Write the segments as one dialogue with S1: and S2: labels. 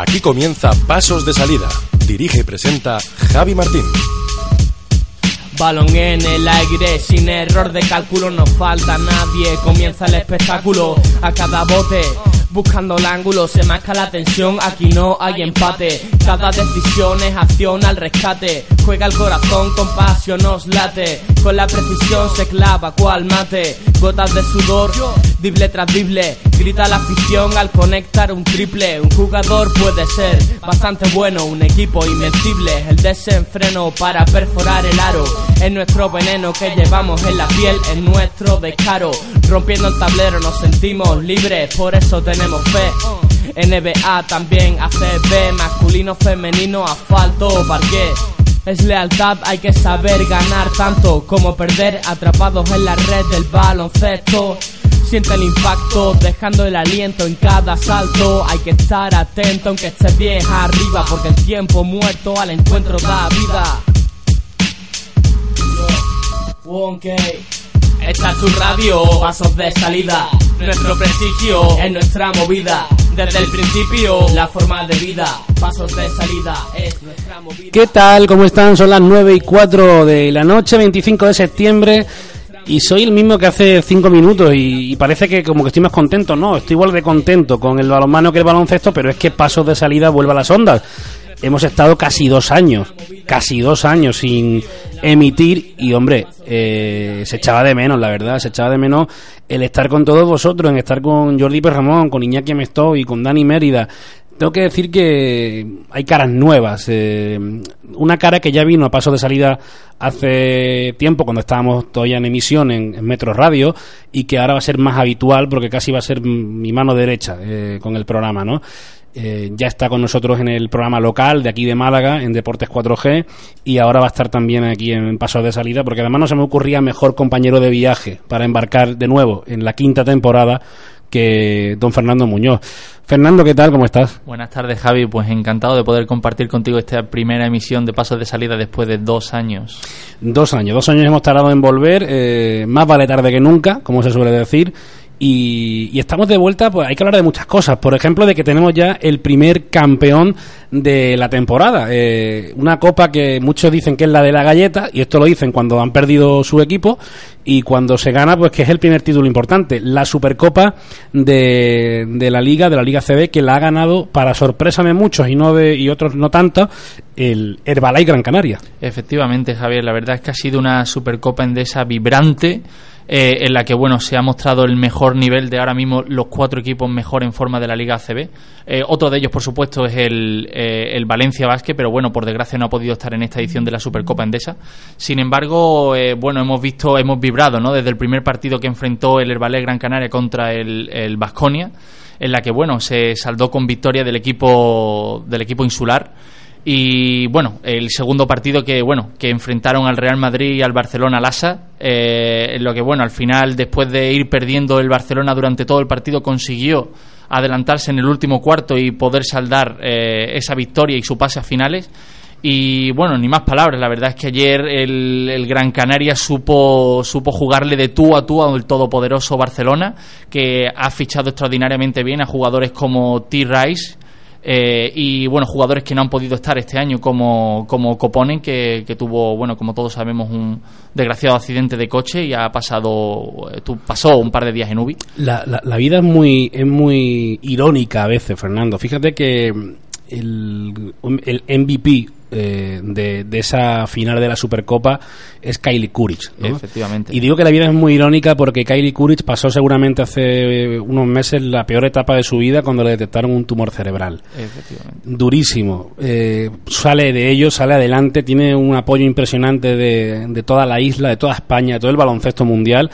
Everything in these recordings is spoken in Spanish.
S1: Aquí comienza Pasos de Salida. Dirige y presenta Javi Martín.
S2: Balón en el aire, sin error de cálculo, no falta nadie. Comienza el espectáculo a cada bote. Buscando el ángulo, se marca la tensión, aquí no hay empate. Cada decisión es acción al rescate. Juega el corazón con pasión, nos late. Con la precisión se clava cual mate. Gotas de sudor, dible tras dible. Grita la afición al conectar un triple. Un jugador puede ser bastante bueno, un equipo invencible. El desenfreno para perforar el aro. Es nuestro veneno que llevamos en la piel, es nuestro descaro. Rompiendo el tablero nos sentimos libres, por eso tenemos fe. NBA también, ACB, masculino, femenino, asfalto, parqué. Es lealtad, hay que saber ganar tanto como perder atrapados en la red del baloncesto. Siente el impacto, dejando el aliento en cada salto. Hay que estar atento aunque esté bien arriba, porque el tiempo muerto al encuentro da vida. Esta es tu radio, pasos de salida. Nuestro prestigio es nuestra movida. Desde el principio, la forma de vida. Pasos de salida es nuestra movida.
S3: ¿Qué tal? ¿Cómo están? Son las 9 y 4 de la noche, 25 de septiembre. Y soy el mismo que hace 5 minutos y, y parece que como que estoy más contento. No, estoy igual de contento con el balonmano que el baloncesto, pero es que Pasos de Salida vuelve a las ondas. Hemos estado casi dos años, casi dos años sin emitir y hombre, eh, se echaba de menos, la verdad, se echaba de menos el estar con todos vosotros, en estar con Jordi Perramón, con Iñaki Mestoy, con Dani Mérida. Tengo que decir que hay caras nuevas. eh, una cara que ya vino a paso de salida hace tiempo, cuando estábamos todavía en emisión en, en Metro Radio, y que ahora va a ser más habitual porque casi va a ser mi mano derecha eh, con el programa, ¿no? Eh, ya está con nosotros en el programa local de aquí de Málaga, en Deportes 4G, y ahora va a estar también aquí en Pasos de Salida, porque además no se me ocurría mejor compañero de viaje para embarcar de nuevo en la quinta temporada que don Fernando Muñoz. Fernando, ¿qué tal? ¿Cómo estás?
S4: Buenas tardes, Javi. Pues encantado de poder compartir contigo esta primera emisión de Pasos de Salida después de dos años.
S3: Dos años, dos años hemos tardado en volver, eh, más vale tarde que nunca, como se suele decir. Y, estamos de vuelta, pues hay que hablar de muchas cosas. Por ejemplo, de que tenemos ya el primer campeón de la temporada. Eh, una copa que muchos dicen que es la de la galleta, y esto lo dicen cuando han perdido su equipo, y cuando se gana, pues que es el primer título importante. La Supercopa de, de la Liga, de la Liga CB, que la ha ganado, para sorpresa de muchos y, no de, y otros no tanto, el Herbalife Gran Canaria.
S4: Efectivamente, Javier, la verdad es que ha sido una Supercopa Endesa vibrante. Eh, en la que bueno se ha mostrado el mejor nivel de ahora mismo los cuatro equipos mejor en forma de la Liga ACB. Eh, otro de ellos, por supuesto, es el, eh, el Valencia Basket, pero bueno, por desgracia no ha podido estar en esta edición de la Supercopa Endesa. Sin embargo, bueno, hemos visto, hemos vibrado, ¿no? Desde el primer partido que enfrentó el Herbalé Gran Canaria contra el, el Vasconia, en la que bueno se saldó con victoria del equipo del equipo insular. Y bueno, el segundo partido que bueno que enfrentaron al Real Madrid y al Barcelona Lasa, eh, en lo que bueno al final después de ir perdiendo el Barcelona durante todo el partido consiguió adelantarse en el último cuarto y poder saldar eh, esa victoria y su pase a finales. Y bueno, ni más palabras. La verdad es que ayer el, el, Gran Canaria supo, supo jugarle de tú a tú al todopoderoso Barcelona, que ha fichado extraordinariamente bien a jugadores como T. Rice. Eh, y bueno, jugadores que no han podido estar este año como, como Coponen, que, tuvo, bueno, como todos sabemos, un desgraciado accidente de coche y ha pasado, tu, pasó un par de días en UBI.
S3: La, la, la vida es muy, es muy irónica a veces, Fernando. Fíjate que el, el MVP eh, de, de, esa final de la Supercopa es Kylie Courage. ¿no?
S4: Efectivamente.
S3: Y digo que la vida es muy irónica porque Kylie Courage pasó seguramente hace unos meses la peor etapa de su vida cuando le detectaron un tumor cerebral. Durísimo. Eh, sale de ello, sale adelante, tiene un apoyo impresionante de, de toda la isla, de toda España, de todo el baloncesto mundial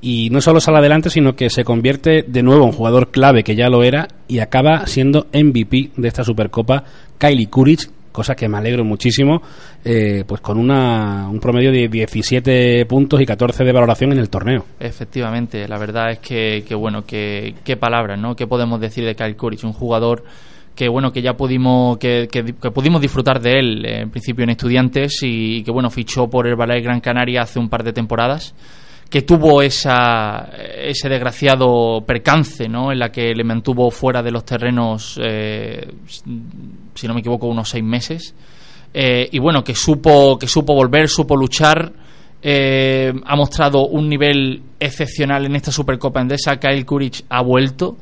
S3: y no solo sale adelante, sino que se convierte de nuevo en jugador clave, que ya lo era, y acaba siendo MVP de esta Supercopa, Kylie Courage, cosa que me alegro muchísimo, eh, pues con una, un promedio de 17 puntos y 14 de valoración en el torneo.
S4: Efectivamente, la verdad es que, que bueno, que, qué palabras, ¿no? ¿Qué podemos decir de Kyle Courage? Un jugador que bueno que ya pudimos que, que, que, pudimos disfrutar de él eh, en principio en estudiantes y que bueno fichó por el Ballet Gran Canaria hace un par de temporadas que tuvo esa, ese desgraciado percance, ¿no? En la que le mantuvo fuera de los terrenos, eh, si no me equivoco, unos seis meses. Eh, y bueno, que supo, que supo volver, supo luchar. Eh, ha mostrado un nivel excepcional en esta Supercopa Endesa. Kyle Kuric ha vuelto.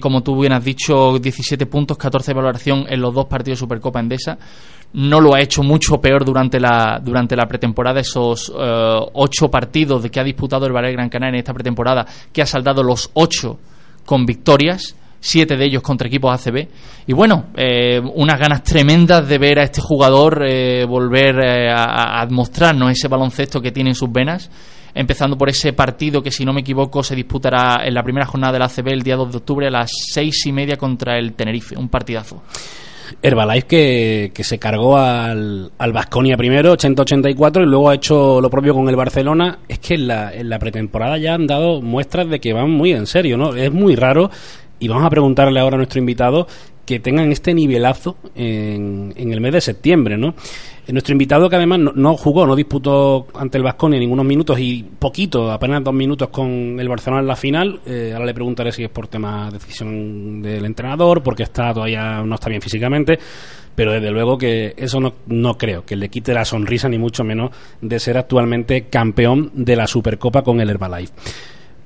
S4: como tú bien has dicho, 17 puntos, 14 de valoración en los dos partidos de Supercopa Endesa no lo ha hecho mucho peor durante la, durante la pretemporada, esos eh, ocho partidos de que ha disputado el Valle Gran Canaria en esta pretemporada, que ha saldado los ocho con victorias, siete de ellos contra equipos ACB. Y bueno, eh, unas ganas tremendas de ver a este jugador eh, volver a, a, mostrarnos ese baloncesto que tiene en sus venas. Empezando por ese partido que, si no me equivoco, se disputará en la primera jornada del ACB el día 2 de octubre a las seis y media contra el Tenerife. Un partidazo.
S3: Herbalife que, que se cargó al, al Basconia primero, 80-84, y luego ha hecho lo propio con el Barcelona. Es que en la, en la pretemporada ya han dado muestras de que van muy en serio, ¿no? Es muy raro. Y vamos a preguntarle ahora a nuestro invitado que tengan este nivelazo en, en el mes de septiembre, ¿no? Nuestro invitado, que además no, jugó, no disputó ante el Vasconia ningunos minutos y poquito, apenas dos minutos con el Barcelona en la final. Eh, ahora le preguntaré si es por tema de decisión del entrenador, porque está todavía no está bien físicamente. Pero desde luego que eso no, no creo que le quite la sonrisa, ni mucho menos, de ser actualmente campeón de la Supercopa con el Herbalife.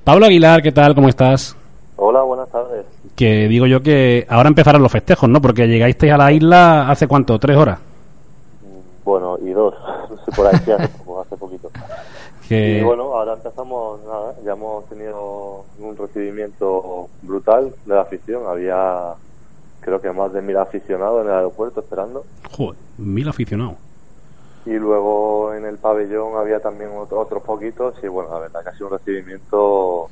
S3: Pablo Aguilar, ¿qué tal? ¿Cómo estás?
S5: Hola, buenas tardes.
S3: Que digo yo que ahora empezarán los festejos, ¿no? Porque llegasteis a la isla hace cuánto, tres horas.
S5: Bueno, y dos, no sé por ahí hace, hace poquito. Y bueno, ahora empezamos, nada, ya hemos tenido un recibimiento brutal de la afición. Había, creo que más de mil aficionados en el aeropuerto esperando.
S3: Joder, mil aficionados.
S5: Y luego en el pabellón había también otros poquitos y bueno, la verdad que ha sido un recibimiento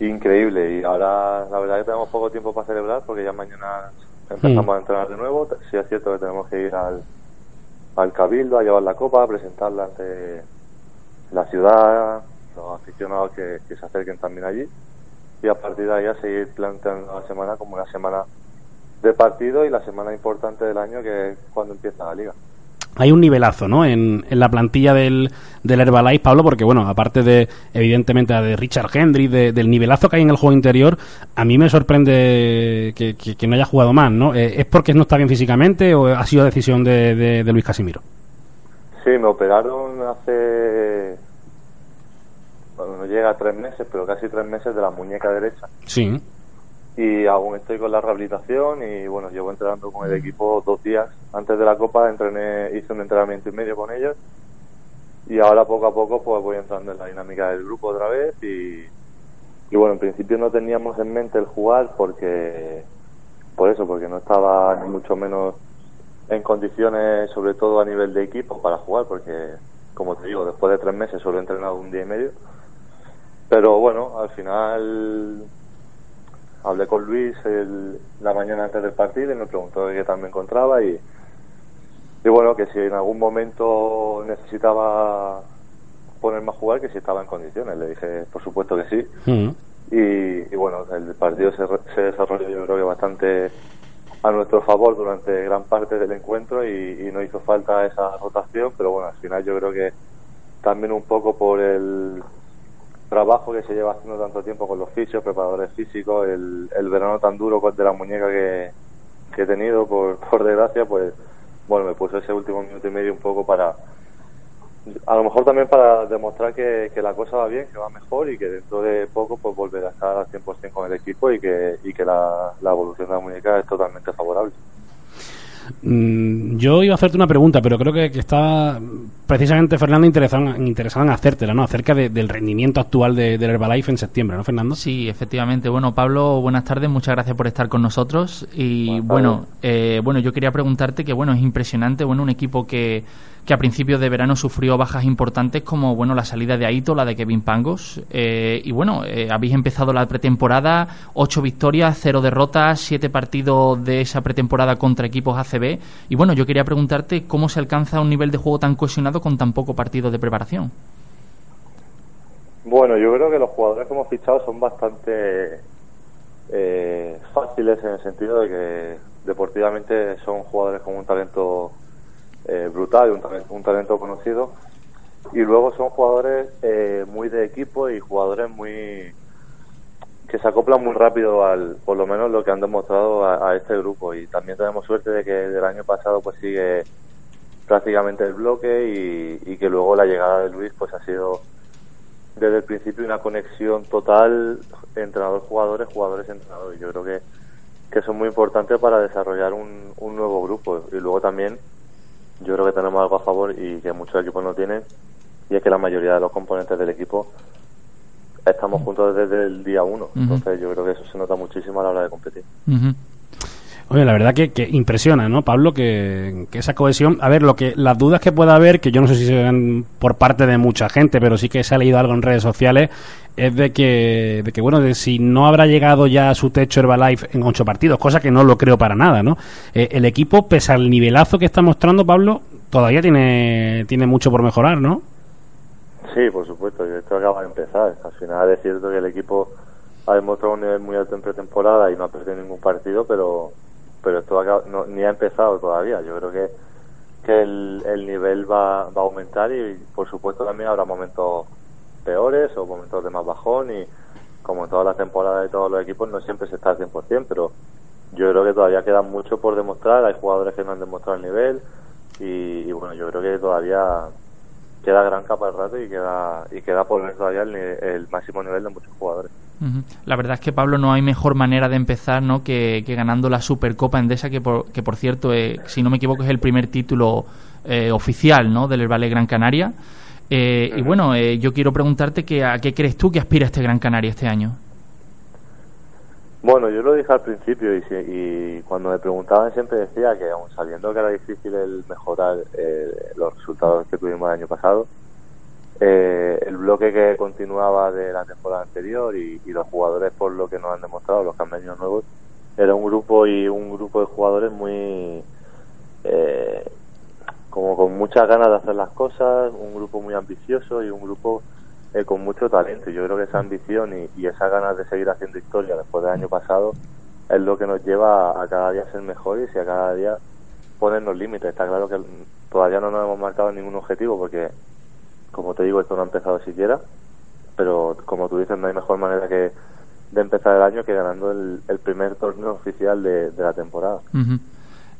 S5: increíble. Y ahora la verdad que tenemos poco tiempo para celebrar porque ya mañana empezamos mm. a entrenar de nuevo. Sí es cierto que tenemos que ir al al Cabildo a llevar la copa, a presentarla ante la ciudad, los aficionados que, se acerquen también allí y a partir de ahí a seguir planteando la semana como una semana de partido y la semana importante del año que es cuando empieza la liga
S3: hay un nivelazo ¿no? en, en la plantilla del, del Herbalife, Pablo, porque, bueno, aparte de, evidentemente, de Richard Hendry, del nivelazo que hay en el juego interior, a mí me sorprende que, que, no haya jugado más, ¿no? Eh, ¿Es porque no está bien físicamente o ha sido decisión de, de, Luis Casimiro?
S5: Sí, me operaron hace. Bueno, no llega a tres meses, pero casi tres meses de la muñeca derecha.
S3: Sí
S5: y aún estoy con la rehabilitación y bueno, llevo entrenando con el equipo dos días. Antes de la Copa entrené, hice un entrenamiento y medio con ellos y ahora poco a poco pues voy entrando en la dinámica del grupo otra vez y, y bueno, en principio no teníamos en mente el jugar porque, por eso, porque no estaba ni mucho menos en condiciones, sobre todo a nivel de equipo, para jugar porque, como te digo, después de tres meses solo he entrenado un día y medio. Pero bueno, al final hablé con Luis el, la mañana antes del partido y me preguntó de qué tal me encontraba y, y bueno, que si en algún momento necesitaba ponerme a jugar, que si estaba en condiciones. Le dije, por supuesto que sí. Mm. y, bueno, el partido se, se, desarrolló yo creo que bastante a nuestro favor durante gran parte del encuentro y, y no hizo falta esa rotación, pero bueno, al final yo creo que también un poco por el trabajo que se lleva haciendo tanto tiempo con los fisios, preparadores físicos, el, verano tan duro de la muñeca que, he tenido, por, desgracia, pues bueno, me puse ese último minuto y medio un poco para, a lo mejor también para demostrar que, la cosa va bien, que va mejor y que dentro de poco pues volverá a estar al 100% con el equipo y que, y que la evolución de la muñeca es totalmente favorable.
S3: Mm, yo iba a hacerte una pregunta, pero creo que, que está precisamente Fernando interesado, interesado en hacértela, ¿no? Acerca del rendimiento actual de, del Herbalife en septiembre, ¿no, Fernando?
S4: Sí, efectivamente. Bueno, Pablo, buenas tardes, muchas gracias por estar con nosotros. Y bueno, eh, bueno, yo quería preguntarte que, bueno, es impresionante, bueno, un equipo que que a principios de verano sufrió bajas importantes como bueno la salida de Aito, la de Kevin Pangos. Eh, y bueno, eh, habéis empezado la pretemporada, ocho victorias, cero derrotas, siete partidos de esa pretemporada contra equipos ACB. Y bueno, yo quería preguntarte cómo se alcanza un nivel de juego tan cohesionado con tan poco partido de preparación.
S5: Bueno, yo creo que los jugadores que hemos fichado son bastante eh, fáciles en el sentido de que deportivamente son jugadores con un talento eh, brutal, un un talento conocido y luego son jugadores eh, muy de equipo y jugadores muy que se acoplan muy rápido al por lo menos lo que han demostrado a, este grupo y también tenemos suerte de que del año pasado pues sigue prácticamente el bloque y, y que luego la llegada de Luis pues ha sido desde el principio una conexión total entrenador-jugadores, jugadores-entrenadores. Yo creo que, que es muy importante para desarrollar un nuevo grupo. Y luego también yo creo que tenemos algo a favor y que muchos equipos no tienen, y es que la mayoría de los componentes del equipo estamos juntos desde el día uno. Entonces yo creo que eso se nota muchísimo a la hora de competir.
S3: Oye, la verdad que, impresiona, ¿no, Pablo? Que, esa cohesión. A ver, lo que las dudas que pueda haber, que yo no sé si se ven por parte de mucha gente, pero sí que se ha leído algo en redes sociales, es de que, de que bueno, de si no habrá llegado ya a su techo Herbalife en ocho partidos, cosa que no lo creo para nada, ¿no? Eh, el equipo, pese al nivelazo que está mostrando, Pablo, todavía tiene, tiene mucho por mejorar, ¿no?
S5: Sí, por supuesto, esto acaba de empezar. Al final es cierto que el equipo ha demostrado un nivel muy alto en pretemporada y no ha perdido ningún partido, pero pero esto no, ni ha empezado todavía. Yo creo que, que el, el nivel va, va a aumentar y por supuesto también habrá momentos peores o momentos de más bajón y como en todas las temporadas de todos los equipos no siempre se está al 100%, pero yo creo que todavía queda mucho por demostrar, hay jugadores que no han demostrado el nivel y, bueno, yo creo que todavía queda gran capa de rato y queda, y queda por ver todavía el máximo nivel de muchos jugadores.
S4: La verdad es que Pablo no hay mejor manera de empezar ¿no? que, ganando la Supercopa Endesa, que por, que por cierto, eh, si no me equivoco, es el primer título eh, oficial ¿no? del Valle Gran Canaria. Eh, y bueno, yo quiero preguntarte que, a qué crees tú que aspira este Gran Canaria este año.
S5: Bueno, yo lo dije al principio y, y cuando me preguntaban siempre decía que aún sabiendo que era difícil el mejorar los resultados que tuvimos el año pasado, eh, el bloque que continuaba de la temporada anterior y, los jugadores por lo que nos han demostrado, los campeones nuevos, era un grupo y un grupo de jugadores muy eh, como con muchas ganas de hacer las cosas, un grupo muy ambicioso y un grupo eh, con mucho talento. Yo creo que esa ambición y, y esa ganas de seguir haciendo historia después del año pasado es lo que nos lleva a, cada día ser mejores y a cada día ponernos límites. Está claro que todavía no nos hemos marcado ningún objetivo porque como te digo, esto no ha empezado siquiera, pero como tú dices, no hay mejor manera que de empezar el año que ganando el, primer torneo oficial de, la temporada.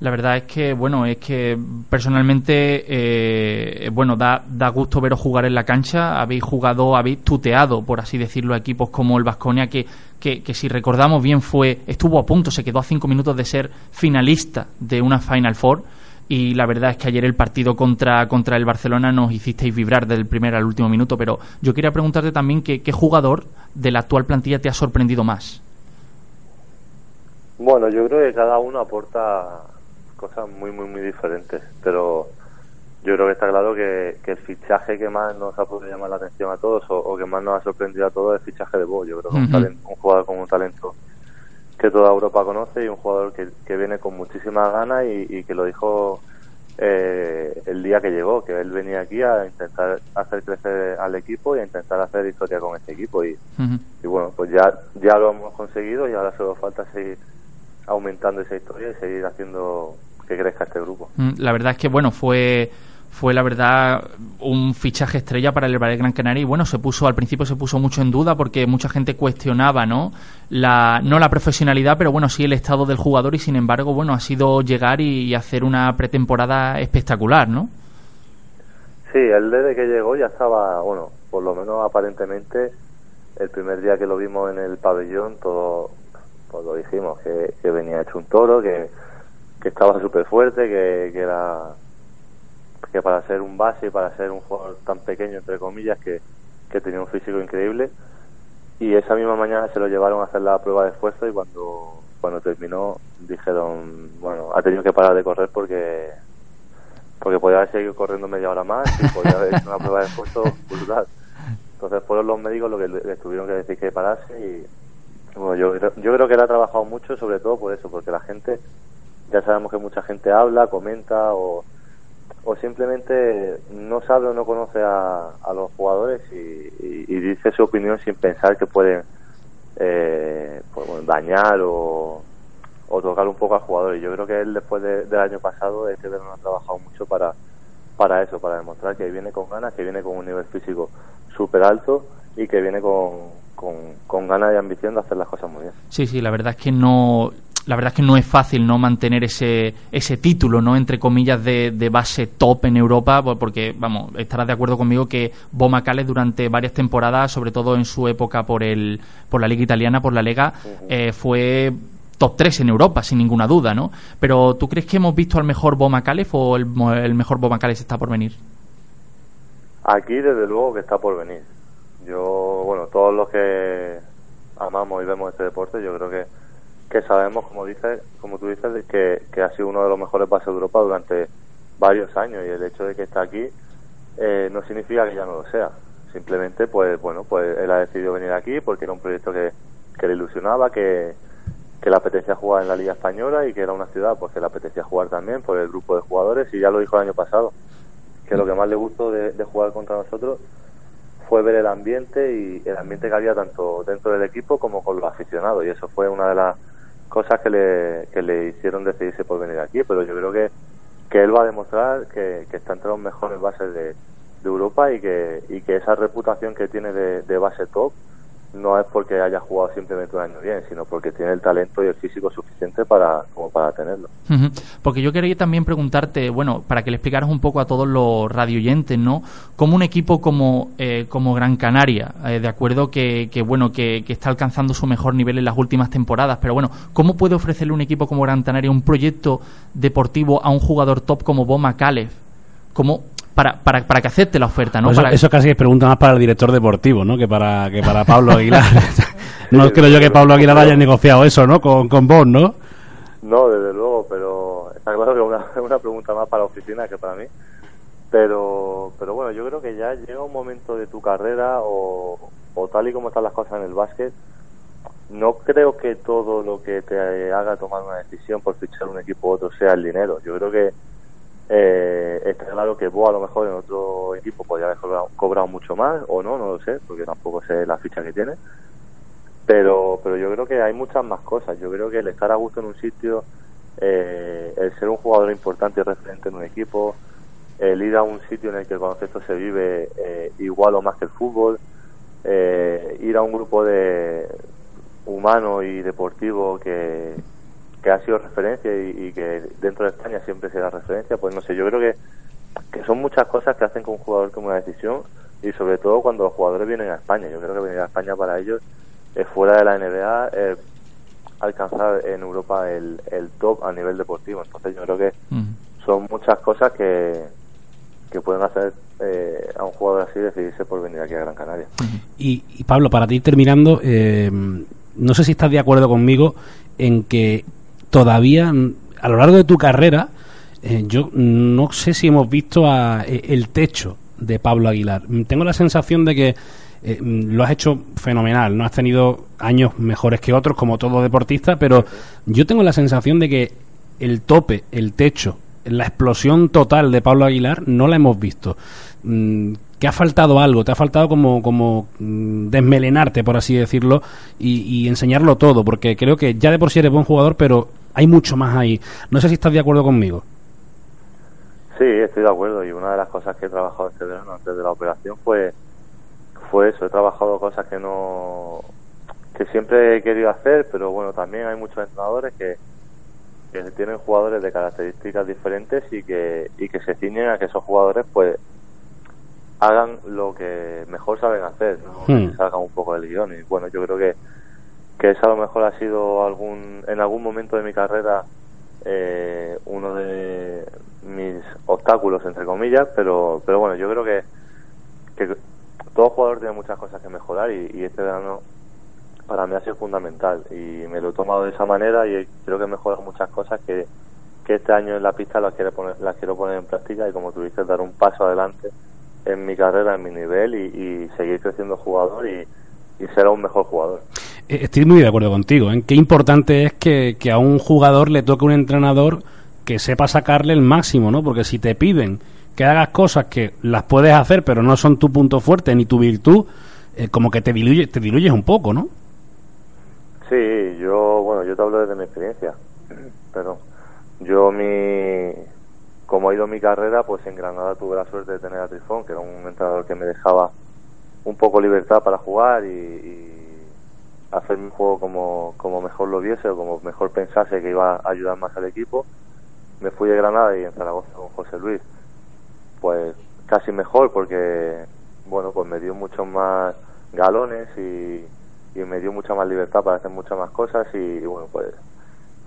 S4: La verdad es que, bueno, es que personalmente, eh, bueno, da, da gusto veros jugar en la cancha. Habéis jugado, habéis tuteado, por así decirlo, a equipos como el Vasconia, que, que, que, si recordamos bien fue, estuvo a punto, se quedó a cinco minutos de ser finalista de una Final Four y la verdad es que ayer el partido contra, contra el Barcelona nos hicisteis vibrar del primer al último minuto, pero yo quería preguntarte también qué jugador de la actual plantilla te ha sorprendido más.
S5: Bueno, yo creo que cada uno aporta cosas muy, muy, muy diferentes, pero yo creo que está claro que, el fichaje que más nos ha podido llamar la atención a todos o, que más nos ha sorprendido a todos es el fichaje de Bo. Yo creo que un, un jugador con un talento que toda Europa conoce y un jugador que, que viene con muchísimas ganas y, que lo dijo eh, el día que llegó, que él venía aquí a intentar hacer crecer al equipo y a intentar hacer historia con este equipo. Y, y bueno, pues ya, ya lo hemos conseguido y ahora solo falta seguir aumentando esa historia y seguir haciendo que crezca este grupo.
S4: Mm, la verdad es que, bueno, fue fue la verdad un fichaje estrella para el Valle Gran Canaria y bueno, se puso al principio se puso mucho en duda porque mucha gente cuestionaba, ¿no? La no la profesionalidad, pero bueno, sí el estado del jugador y sin embargo, bueno, ha sido llegar y, hacer una pretemporada espectacular, ¿no?
S5: Sí, él desde que llegó ya estaba, bueno, por lo menos aparentemente el primer día que lo vimos en el pabellón todo pues lo dijimos que, venía hecho un toro, que, que estaba súper fuerte, que, que era que para ser un base para ser un jugador tan pequeño, entre comillas, que, tenía un físico increíble. Y esa misma mañana se lo llevaron a hacer la prueba de esfuerzo y cuando, cuando terminó dijeron, bueno, ha tenido que parar de correr porque porque podía haber seguido corriendo media hora más y podía haber hecho una prueba de esfuerzo brutal. Entonces fueron los médicos los que le, tuvieron que decir que parase y bueno, yo, yo creo que él ha trabajado mucho sobre todo por eso, porque la gente, ya sabemos que mucha gente habla, comenta o o simplemente no sabe o no conoce a, los jugadores y, dice su opinión sin pensar que pueden eh, pues, dañar o, tocar un poco al jugador. Yo creo que él después del año pasado, este verano ha trabajado mucho para, para eso, para demostrar que viene con ganas, que viene con un nivel físico súper alto y que viene con, con, con ganas y ambición de hacer las cosas muy bien.
S4: Sí, sí, la verdad es que no la verdad es que no es fácil no mantener ese, ese título, ¿no? Entre comillas, de, de base top en Europa, porque, vamos, estarás de acuerdo conmigo que Boma Cales durante varias temporadas, sobre todo en su época por, el, por la Liga Italiana, por la Lega, eh, fue top 3 en Europa, sin ninguna duda, ¿no? Pero ¿tú crees que hemos visto al mejor Boma Cales o el, el mejor Boma Cales está por venir?
S5: Aquí, desde luego, que está por venir. Yo, bueno, todos los que amamos y vemos este deporte, yo creo que, que sabemos, como dices, como tú dices, que, que ha sido uno de los mejores bases de Europa durante varios años y el hecho de que está aquí eh, no significa que ya no lo sea. Simplemente, pues bueno, pues él ha decidido venir aquí porque era un proyecto que, que le ilusionaba, que, que le apetecía jugar en la Liga Española y que era una ciudad pues que le apetecía jugar también por el grupo de jugadores y ya lo dijo el año pasado, que lo que más le gustó de, de jugar contra nosotros fue ver el ambiente y el ambiente que había tanto dentro del equipo como con los aficionados y eso fue una de las cosas que le, que le hicieron decidirse por venir aquí, pero yo creo que, que él va a demostrar que, está entre los mejores bases de, de Europa y que, y que esa reputación que tiene de, de base top no es porque haya jugado simplemente un año bien, sino porque tiene el talento y el físico suficiente para como para tenerlo.
S4: Porque yo quería también preguntarte, bueno, para que le explicaras un poco a todos los radioyentes, ¿no? Como un equipo como, eh, como Gran Canaria, eh, de acuerdo que, que bueno, que, que está alcanzando su mejor nivel en las últimas temporadas, pero bueno, ¿cómo puede ofrecerle un equipo como Gran Canaria un proyecto deportivo a un jugador top como Boma Calev? ¿Cómo, para, para, para que acepte la oferta, ¿no?
S3: Pues eso,
S4: Para-
S3: eso casi es pregunta más para el director deportivo, ¿no? Que para, que para Pablo Aguilar. no creo yo que Pablo Aguilar haya negociado eso, ¿no? Con, con vos, ¿no?
S5: No, desde luego, pero está claro que es una, una pregunta más para la oficina que para mí. Pero, pero bueno, yo creo que ya llega un momento de tu carrera o, o tal y como están las cosas en el básquet, no creo que todo lo que te haga tomar una decisión por fichar un equipo u otro sea el dinero. Yo creo que eh, está claro que vos a lo mejor en otro equipo podría haber cobrado, cobrado mucho más o no, no lo sé, porque tampoco sé la ficha que tiene. Pero, pero yo creo que hay muchas más cosas. Yo creo que el estar a gusto en un sitio, eh, el ser un jugador importante y referente en un equipo, el ir a un sitio en el que el baloncesto se vive eh, igual o más que el fútbol, eh, ir a un grupo de humano y deportivo que, que ha sido referencia y, y que dentro de España siempre será referencia, pues no sé, yo creo que, que son muchas cosas que hacen que un jugador tome una decisión y sobre todo cuando los jugadores vienen a España. Yo creo que venir a España para ellos es fuera de la NBA eh, alcanzar en Europa el, el top a nivel deportivo. Entonces yo creo que son muchas cosas que, que pueden hacer eh, a un jugador así decidirse por venir aquí a Gran Canaria.
S3: Y, y, Pablo, para ti terminando, eh, no sé si estás de acuerdo conmigo en que todavía mm, a lo largo de tu carrera, eh, yo no sé si hemos visto a, eh, el techo de Pablo Aguilar. Mm, Tengo la sensación de que eh, mm, lo has hecho fenomenal, no has tenido años mejores que otros como todo deportista, pero yo tengo la sensación de que el tope, el techo, la explosión total de Pablo Aguilar no la hemos visto. ¿Te ha faltado algo? ¿Te ha faltado como, como mm, desmelenarte, por así decirlo, y, y enseñarlo todo? Porque creo que ya de por sí eres buen jugador, pero hay mucho más ahí. No sé si estás de acuerdo conmigo.
S5: Sí, estoy de acuerdo y una de las cosas que he trabajado este verano antes de la operación fue fue eso, he trabajado cosas que no que siempre he querido hacer, pero bueno, también hay muchos entrenadores que, que tienen jugadores de características diferentes y que y que se ciñen a que esos jugadores pues hagan lo que mejor saben hacer, ¿no?
S3: Hmm.
S5: Que salgan un poco del guion y bueno, yo creo que que eso a lo mejor ha sido algún en algún momento de mi carrera eh, uno de mis obstáculos entre comillas pero pero bueno yo creo que, que todo jugador tiene muchas cosas que mejorar y, y este verano para mí ha sido fundamental y me lo he tomado de esa manera y creo que he mejorado muchas cosas que, que este año en la pista las quiero poner las quiero poner en práctica y como tú dices dar un paso adelante en mi carrera en mi nivel y, y seguir creciendo jugador y, y ser un mejor jugador
S3: Eh, Estoy muy de acuerdo contigo. ¿eh? Qué importante es que, que a un jugador le toque un entrenador que sepa sacarle el máximo, ¿no? Porque si te piden que hagas cosas que las puedes hacer, pero no son tu punto fuerte ni tu virtud, eh, como que te, diluye, te diluyes un poco, ¿no?
S5: Sí, yo, bueno, yo te hablo desde mi experiencia, pero yo mi, como ha ido mi carrera, pues en Granada tuve la suerte de tener a Trifón, que era un entrenador que me dejaba un poco libertad para jugar y, hacer mi juego como, como mejor lo viese o como mejor pensase que iba a ayudar más al equipo. Me fui de Granada y en Zaragoza con José Luis, pues casi mejor porque, bueno, pues me dio muchos más galones y, y me dio mucha más libertad para hacer muchas más cosas y, y bueno, pues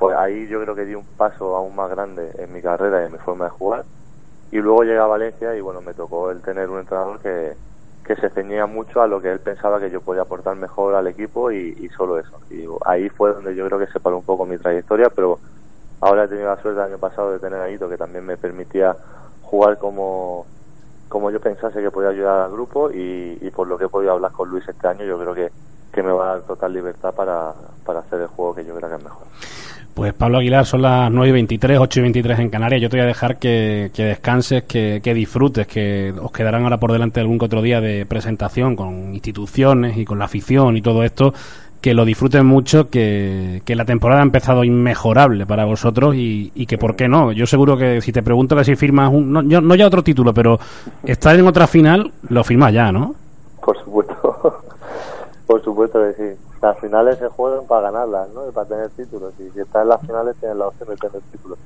S5: pues ahí yo creo que di un paso aún más grande en mi carrera y en mi forma de jugar. Y luego llegué a Valencia y bueno, me tocó el tener un entrenador que, que se ceñía mucho a lo que él pensaba que yo podía aportar mejor al equipo y, solo eso. Y ahí fue donde yo creo que se paró un poco mi trayectoria, pero ahora he tenido la suerte el año pasado de tener a Hito que también me permitía jugar como, como yo pensase que podía ayudar al grupo y, y por lo que he podido hablar con Luis este año yo creo que, que me va a dar total libertad para, para hacer el juego que yo creo que es mejor.
S3: Pues Pablo Aguilar, son las 9 y 23, 8 y 23 en Canarias. Yo te voy a dejar que, que descanses, que, que, disfrutes, que os quedarán ahora por delante algún que otro día de presentación con instituciones y con la afición y todo esto. Que lo disfruten mucho, que, que la temporada ha empezado inmejorable para vosotros y, y, que, ¿por qué no? Yo seguro que si te pregunto que si firmas, un, no, yo, no ya otro título, pero estar en otra final, lo firmas ya, ¿no?
S5: Por supuesto, por supuesto que sí las finales se juegan para ganarlas, ¿no? Y para tener títulos. Y si estás en las finales, tienes la opción de tener títulos.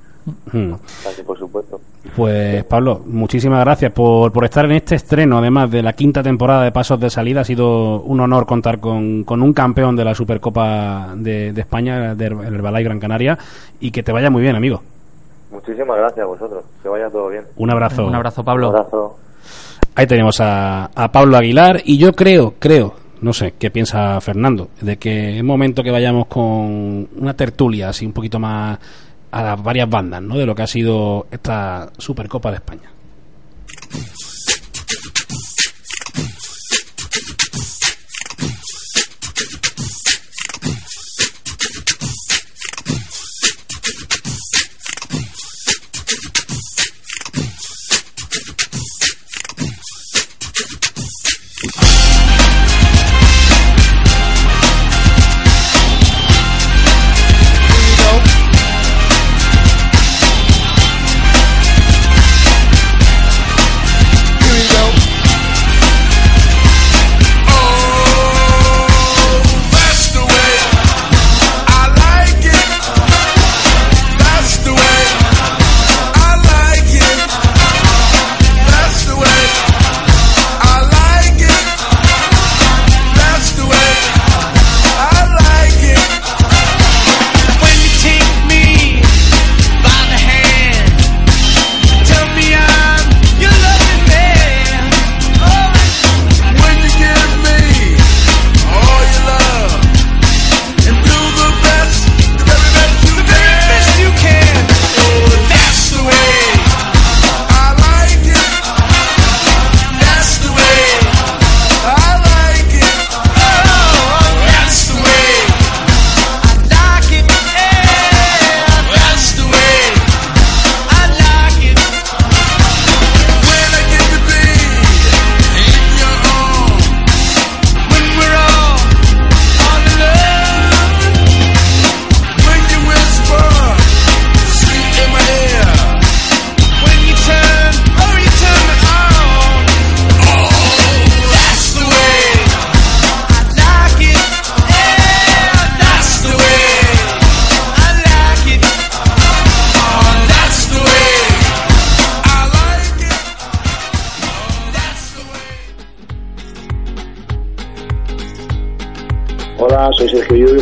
S3: Hmm.
S5: Así, por supuesto.
S3: Pues, Pablo, muchísimas gracias por, por estar en este estreno, además de la quinta temporada de Pasos de Salida. Ha sido un honor contar con, con un campeón de la Supercopa de, de España, del Herbalife Gran Canaria, y que te vaya muy bien, amigo.
S5: Muchísimas gracias a vosotros. Que vaya todo bien.
S3: Un abrazo.
S4: Un abrazo, Pablo.
S5: Un abrazo.
S3: Ahí tenemos a, a Pablo Aguilar, y yo creo, creo, no sé, ¿qué piensa Fernando? De que es momento que vayamos con una tertulia así un poquito más a las varias bandas, ¿no? De lo que ha sido esta Supercopa de España.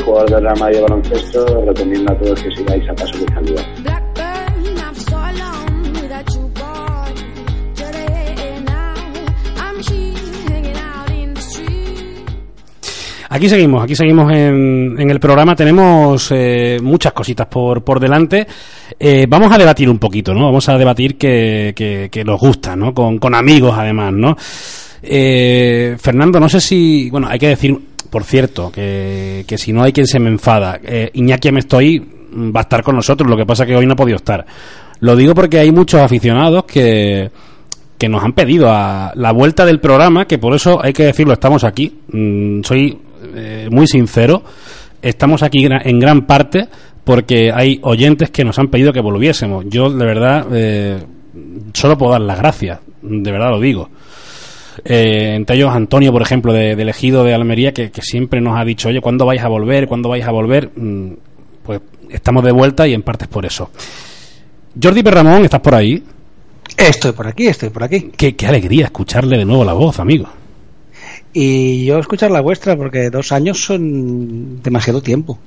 S6: Jugador del Real Madrid de baloncesto. Recomiendo a todos que sigáis a Paso de Salida.
S3: Aquí seguimos, aquí seguimos en, en el programa. Tenemos eh, muchas cositas por, por delante. Eh, vamos a debatir un poquito, ¿no? Vamos a debatir que, que, que nos gusta, ¿no? Con, con amigos, además, ¿no? Eh, Fernando, no sé si. Bueno, hay que decir, por cierto, que, si no hay quien se me enfada. Eh, Iñaki me estoy va a estar con nosotros, lo que pasa que hoy no ha podido estar. Lo digo porque hay muchos aficionados que que nos han pedido a la vuelta del programa, que por eso hay que decirlo, estamos aquí. Mm, soy eh, muy sincero, estamos aquí en gran parte porque hay oyentes que nos han pedido que volviésemos. Yo, de verdad, eh, solo puedo dar las gracias, de verdad lo digo. Eh, entre ellos Antonio, por ejemplo, de, de Elegido de Almería, que, que siempre nos ha dicho, oye, ¿cuándo vais a volver? ¿Cuándo vais a volver? Mm, Pues estamos de vuelta y en parte es por eso. Jordi Perramón, ¿estás por ahí?
S7: Estoy por aquí, estoy por aquí.
S3: Qué, qué alegría escucharle de nuevo la voz, amigo.
S7: Y yo escuchar la vuestra porque dos años son demasiado tiempo.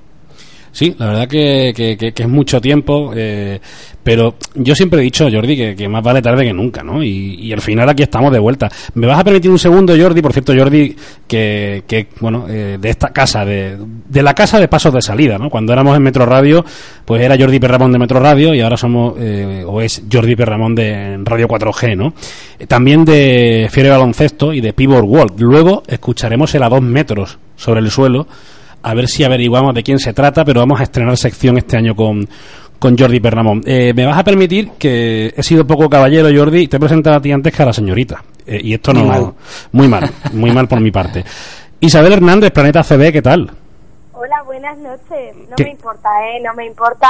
S3: Sí, la verdad que, que- que- que es mucho tiempo, eh, pero yo siempre he dicho, Jordi, que, más vale tarde que nunca, ¿no? Y, y al final aquí estamos de vuelta. ¿Me vas a permitir un segundo, Jordi? Por cierto, Jordi, que, que bueno, eh, de esta casa, de, de la casa de pasos de salida, ¿no? Cuando éramos en Metro Radio, pues era Jordi Perramón de Metro Radio y ahora somos, eh, o es Jordi Perramón de Radio 4G, ¿no? También de Fiere Baloncesto y de Pivot World. Luego escucharemos el a dos metros sobre el suelo a ver si averiguamos de quién se trata, pero vamos a estrenar sección este año con, con Jordi Pernamón. Eh, me vas a permitir que he sido poco caballero, Jordi, y te he presentado a ti antes que a la señorita. Eh, y esto no.
S7: mal.
S3: Muy mal, muy mal por mi parte. Isabel Hernández, Planeta CB, ¿qué tal?
S8: Hola, buenas noches. No
S3: ¿Qué?
S8: me importa, ¿eh? No me importa.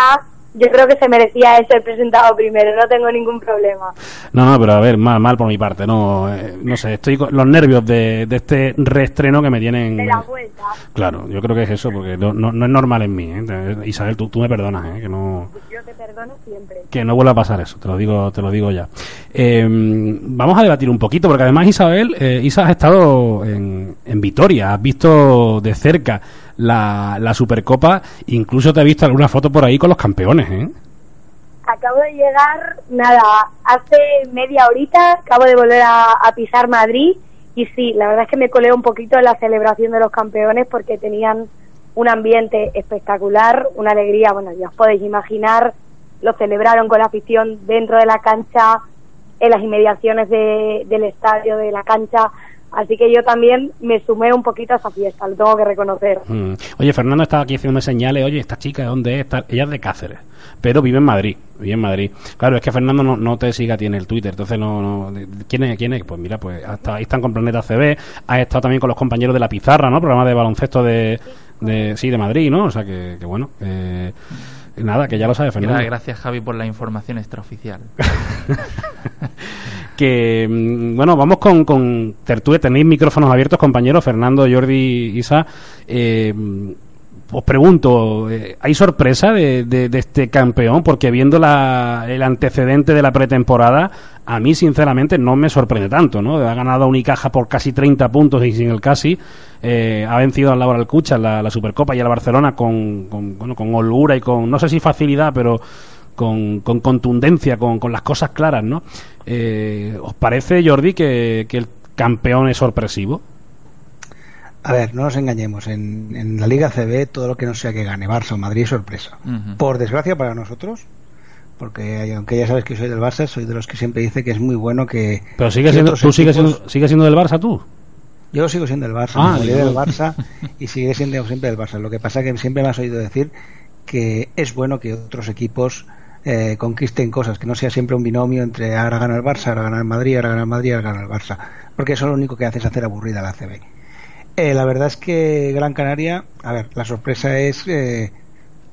S8: Yo creo que se merecía ser presentado primero, no tengo ningún problema.
S3: No, no, pero a ver, mal, mal por mi parte. No, eh, no sé, estoy con los nervios de, de este reestreno que me tienen.
S8: De la vuelta.
S3: Claro, yo creo que es eso, porque no, no, no es normal en mí. ¿eh? Isabel, tú, tú me perdonas, ¿eh? que no.
S8: Yo te perdono siempre.
S3: que no vuelva a pasar eso, te lo digo, te lo digo ya. Eh, vamos a debatir un poquito, porque además Isabel, eh, Isa has estado en, en Vitoria, has visto de cerca la, la Supercopa, incluso te he visto alguna foto por ahí con los campeones, ¿eh?
S8: Acabo de llegar, nada, hace media horita, acabo de volver a, a pisar Madrid y sí, la verdad es que me colé un poquito en la celebración de los campeones porque tenían un ambiente espectacular, una alegría, bueno, ya os podéis imaginar, lo celebraron con la afición dentro de la cancha, en las inmediaciones de- del estadio, de la cancha, así que yo también me sumé un poquito a esa fiesta, lo tengo que reconocer.
S3: Mm. Oye, Fernando estaba aquí haciendo señales, oye, esta chica, ¿de dónde es? Tal. Ella es de Cáceres, pero vive en Madrid, vive en Madrid. Claro, es que Fernando no, no te siga, tiene el Twitter, entonces no... no ¿Quién es? ¿Quién es? Pues mira, pues hasta ahí están con Planeta CB, ha estado también con los compañeros de La Pizarra, ¿no? Programa de baloncesto de... de sí, de Madrid, ¿no? O sea que, que bueno... Eh, Nada, que ya lo sabe Fernando.
S4: Gra- Gracias, Javi, por la información extraoficial.
S3: que mm, bueno vamos con, con tertulia. Tenéis micrófonos abiertos compañeros Fernando Jordi Isa. Eh, os pregunto eh, hay sorpresa de, de- de este campeón porque viendo la, el antecedente de la pretemporada a mí sinceramente no me sorprende tanto no ha ganado a Unicaja por casi 30 puntos y sin el casi. Eh, ha vencido al Laboral Cucha en la, la Supercopa y al Barcelona con, con, bueno, con holgura y con no sé si facilidad pero con, con contundencia, con, con las cosas claras, ¿no? Eh, ¿Os parece, Jordi, que, que el campeón es sorpresivo?
S7: A ver, no nos engañemos. En, en la Liga CB, todo lo que no sea que gane Barça o Madrid es sorpresa. Por desgracia para nosotros, porque aunque ya sabes que soy del Barça, soy de los que siempre dice que es muy bueno que.
S3: Pero sigue
S7: que
S3: siendo, tú sigues siendo, sigues siendo del Barça, tú.
S7: Yo sigo siendo del Barça,
S3: Ah, digo.
S7: del Barça y sigue siendo siempre del Barça. Lo que pasa que siempre me has oído decir que es bueno que otros equipos eh, conquisten cosas, que no sea siempre un binomio entre ahora gana el Barça, ahora gana el Madrid, ahora gana el Madrid, ahora gana el Barça. Porque eso lo único que hace es hacer aburrida la CB. Eh, la verdad es que Gran Canaria, a ver, la sorpresa es eh,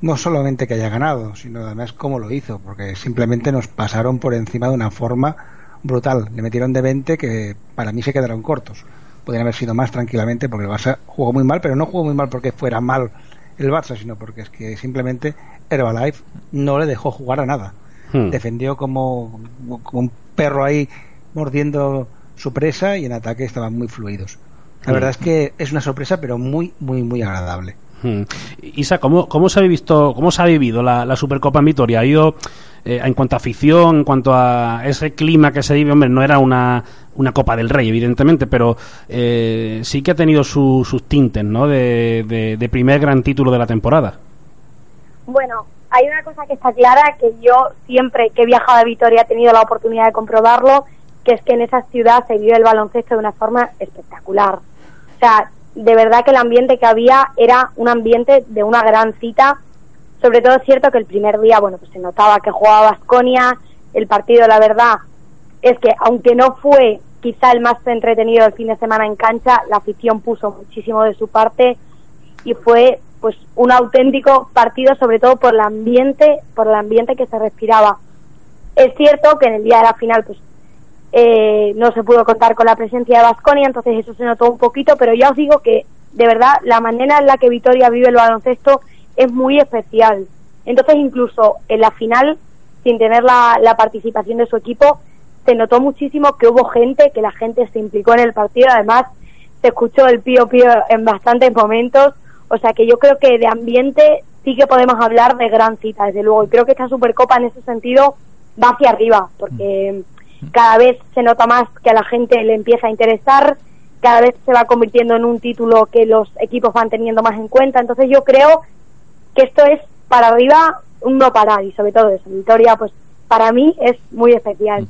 S7: no solamente que haya ganado, sino además cómo lo hizo, porque simplemente nos pasaron por encima de una forma brutal. Le metieron de 20 que para mí se quedaron cortos. Podrían haber sido más tranquilamente porque el Barça jugó muy mal, pero no jugó muy mal porque fuera mal el Barça, sino porque es que simplemente Herbalife no le dejó jugar a nada.
S3: Hmm.
S7: Defendió como, como un perro ahí mordiendo su presa y en ataque estaban muy fluidos. La verdad es que es una sorpresa, pero muy, muy, muy agradable.
S3: Isa, ¿cómo, cómo, se ha visto, ¿cómo se ha vivido la, Supercopa en Vitoria? ¿Ha ido eh, en cuanto a afición, en cuanto a ese clima que se vive? Hombre, no era una, una Copa del Rey, evidentemente, pero eh, sí que ha tenido su- sus tintes, ¿no? De- de primer gran título de la temporada.
S8: Bueno, hay una cosa que está clara, que yo siempre que he viajado a Vitoria he tenido la oportunidad de comprobarlo, que es que en esa ciudad se vive el baloncesto de una forma espectacular. O sea, de verdad que el ambiente que había era un ambiente de una gran cita. Sobre todo es cierto que el primer día, bueno, pues se notaba que jugaba Vasconia, el partido, la verdad, es que aunque no fue quizá el más entretenido del fin de semana en cancha, la afición puso muchísimo de su parte y fue pues un auténtico partido sobre todo por el ambiente por el ambiente que se respiraba Es cierto que en el día de la final pues eh, no se pudo contar con la presencia de Vasconia, entonces eso se notó un poquito, pero ya os digo que de verdad la manera en la que Vitoria vive el baloncesto es muy especial. Entonces incluso en la final, sin tener la, la participación de su equipo, se notó muchísimo que hubo gente, que la gente se implicó en el partido, además se escuchó el pío pío en bastantes momentos, o sea que yo creo que de ambiente sí que podemos hablar de gran cita, desde luego, y creo que esta Supercopa en ese sentido va hacia arriba, porque cada vez se nota más que a la gente le empieza a interesar, cada vez se va convirtiendo en un título que los equipos van teniendo más en cuenta, entonces yo creo que esto es para arriba un no parar y sobre todo esa victoria pues para mí es muy especial.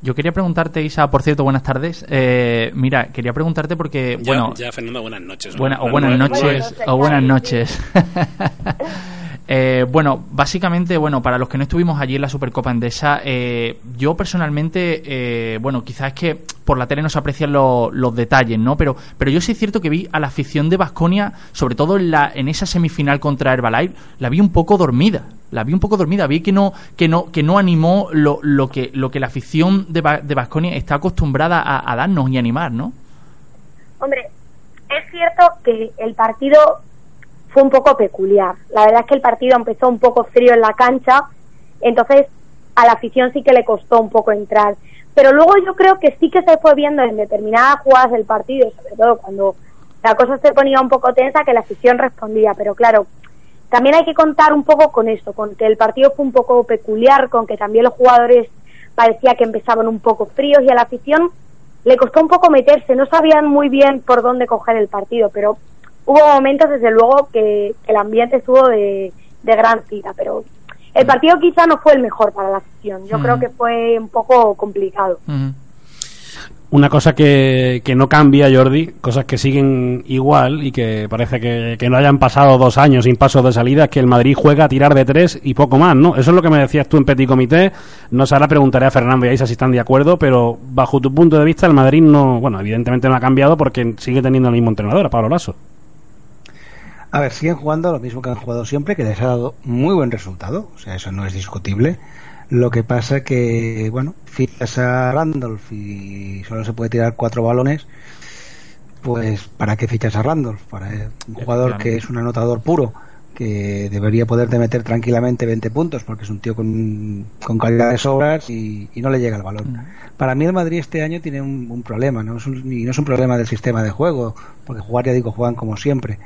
S4: Yo quería preguntarte, Isa, por cierto, buenas tardes. Eh, mira, quería preguntarte porque,
S3: Ya-
S4: bueno...
S3: ya, Fernando, buenas noches.
S4: Buena- o
S3: Buenas
S4: buenas
S3: noches.
S4: noches, o buenas noches. Eh, bueno, básicamente, bueno, para los que no estuvimos allí en la Supercopa Endesa, eh, yo personalmente, eh, bueno, quizás es que por la tele no se aprecian lo- los detalles, ¿no? Pero, pero yo sí es cierto que vi a la afición de Basconia, sobre todo en, la, en esa semifinal contra Herbalife, la vi un poco dormida. La vi un poco dormida, vi que no, que no, que no animó lo, lo que, lo que la afición de Basconia está acostumbrada a, a darnos y animar, ¿no?
S8: Hombre, es cierto que el partido fue un poco peculiar. La verdad es que el partido empezó un poco frío en la cancha, entonces a la afición sí que le costó un poco entrar. Pero luego yo creo que sí que se fue viendo en determinadas jugadas del partido, sobre todo cuando la cosa se ponía un poco tensa, que la afición respondía. Pero claro, también hay que contar un poco con esto, con que el partido fue un poco peculiar, con que también los jugadores parecía que empezaban un poco fríos y a la afición le costó un poco meterse, no sabían muy bien por dónde coger el partido, pero hubo momentos desde luego que, que el ambiente estuvo de, de gran cita, pero el partido quizá no fue el mejor para la afición, yo
S3: Mm.
S8: creo que fue un poco complicado.
S3: Una cosa que, que no cambia, Jordi, cosas que siguen igual y que parece que, que no hayan pasado dos años sin pasos de salida, es que el Madrid juega a tirar de tres y poco más, ¿no? Eso es lo que me decías tú en Petit Comité. No sé, ahora preguntaré a Fernando y a Isa si están de acuerdo, pero bajo tu punto de vista, el Madrid no, bueno, evidentemente no ha cambiado porque sigue teniendo el mismo entrenador, a Pablo Lasso.
S7: A ver, siguen jugando lo mismo que han jugado siempre, que les ha dado muy buen resultado, o sea, eso no es discutible. Lo que pasa que, bueno, fichas a Randolph y solo se puede tirar cuatro balones, pues ¿para qué fichas a Randolph? Para un jugador que es un anotador puro, que debería poderte meter tranquilamente 20 puntos, porque es un tío con, con calidad de sobras y, y no le llega el balón. Para mí el Madrid este año tiene un, un problema, ¿no? Es un- y no es un problema del sistema de juego, porque jugar, ya digo, juegan como siempre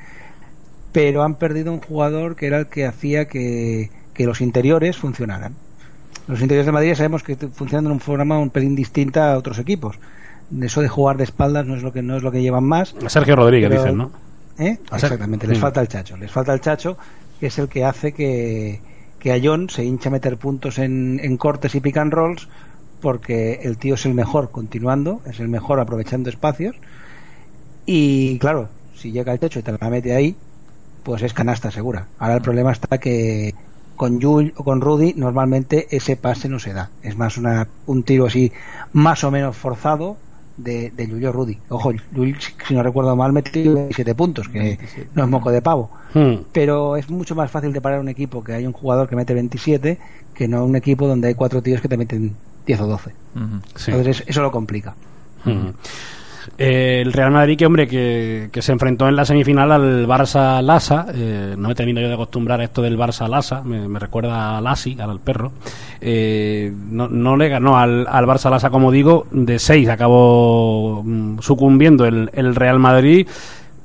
S7: pero han perdido un jugador que era el que hacía que, que los interiores funcionaran. Los interiores de Madrid ya sabemos que funcionan de una forma un pelín distinta a otros equipos. Eso de jugar de espaldas no es lo que no es lo que llevan más.
S3: A Sergio Rodríguez,
S7: Pero-
S3: dicen, ¿no?
S7: ¿Eh? Exactamente, les
S3: Mm.
S7: falta el chacho. Les falta el chacho, que es el que hace que, que a John se hincha a meter puntos en, en cortes y pick and rolls, porque el tío es el mejor continuando, es el mejor aprovechando espacios. Y claro, si llega el techo y te la mete ahí, pues es canasta segura. Ahora el problema está que con Jul o con Rudy normalmente ese pase no se da. Es más una, un tiro así más o menos forzado de, de Julio Rudy. Ojo, Jul, si no recuerdo mal, metió 27 puntos, que no es moco de pavo.
S3: Hmm.
S7: Pero es mucho más fácil de parar un equipo que hay un jugador que mete 27 que no un equipo donde hay cuatro tíos que te meten 10 o 12.
S3: Sí.
S7: Entonces eso lo complica.
S3: Mm. Eh, el Real Madrid, que hombre, que, que se enfrentó en la semifinal al Barça Lasa. eh, no me he tenido yo de acostumbrar a esto del Barça Lasa, me, me recuerda a Lassi, al perro. Eh, no, no le ganó al, al Barça Lasa, como digo, de 6 acabó mm, sucumbiendo el, el Real Madrid.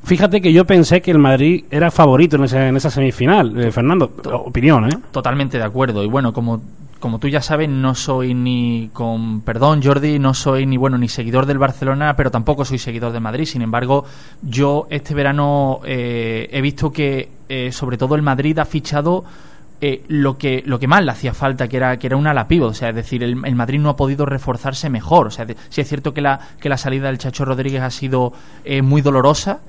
S3: Fíjate que yo pensé que el Madrid era favorito en, ese- en esa semifinal. Eh, Fernando, opinión, ¿eh?
S4: Totalmente de acuerdo. Y bueno, como, como tú ya sabes, no soy ni, con perdón Jordi, no soy ni bueno ni seguidor del Barcelona, pero tampoco soy seguidor del Madrid. Sin embargo, yo este verano eh, he visto que eh, sobre todo el Madrid ha fichado eh, lo que lo que más le hacía falta que era que era un ala o sea es decir el, el Madrid no ha podido reforzarse mejor o sea de- sí es cierto que la que la salida del Chacho Rodríguez ha sido eh, muy dolorosa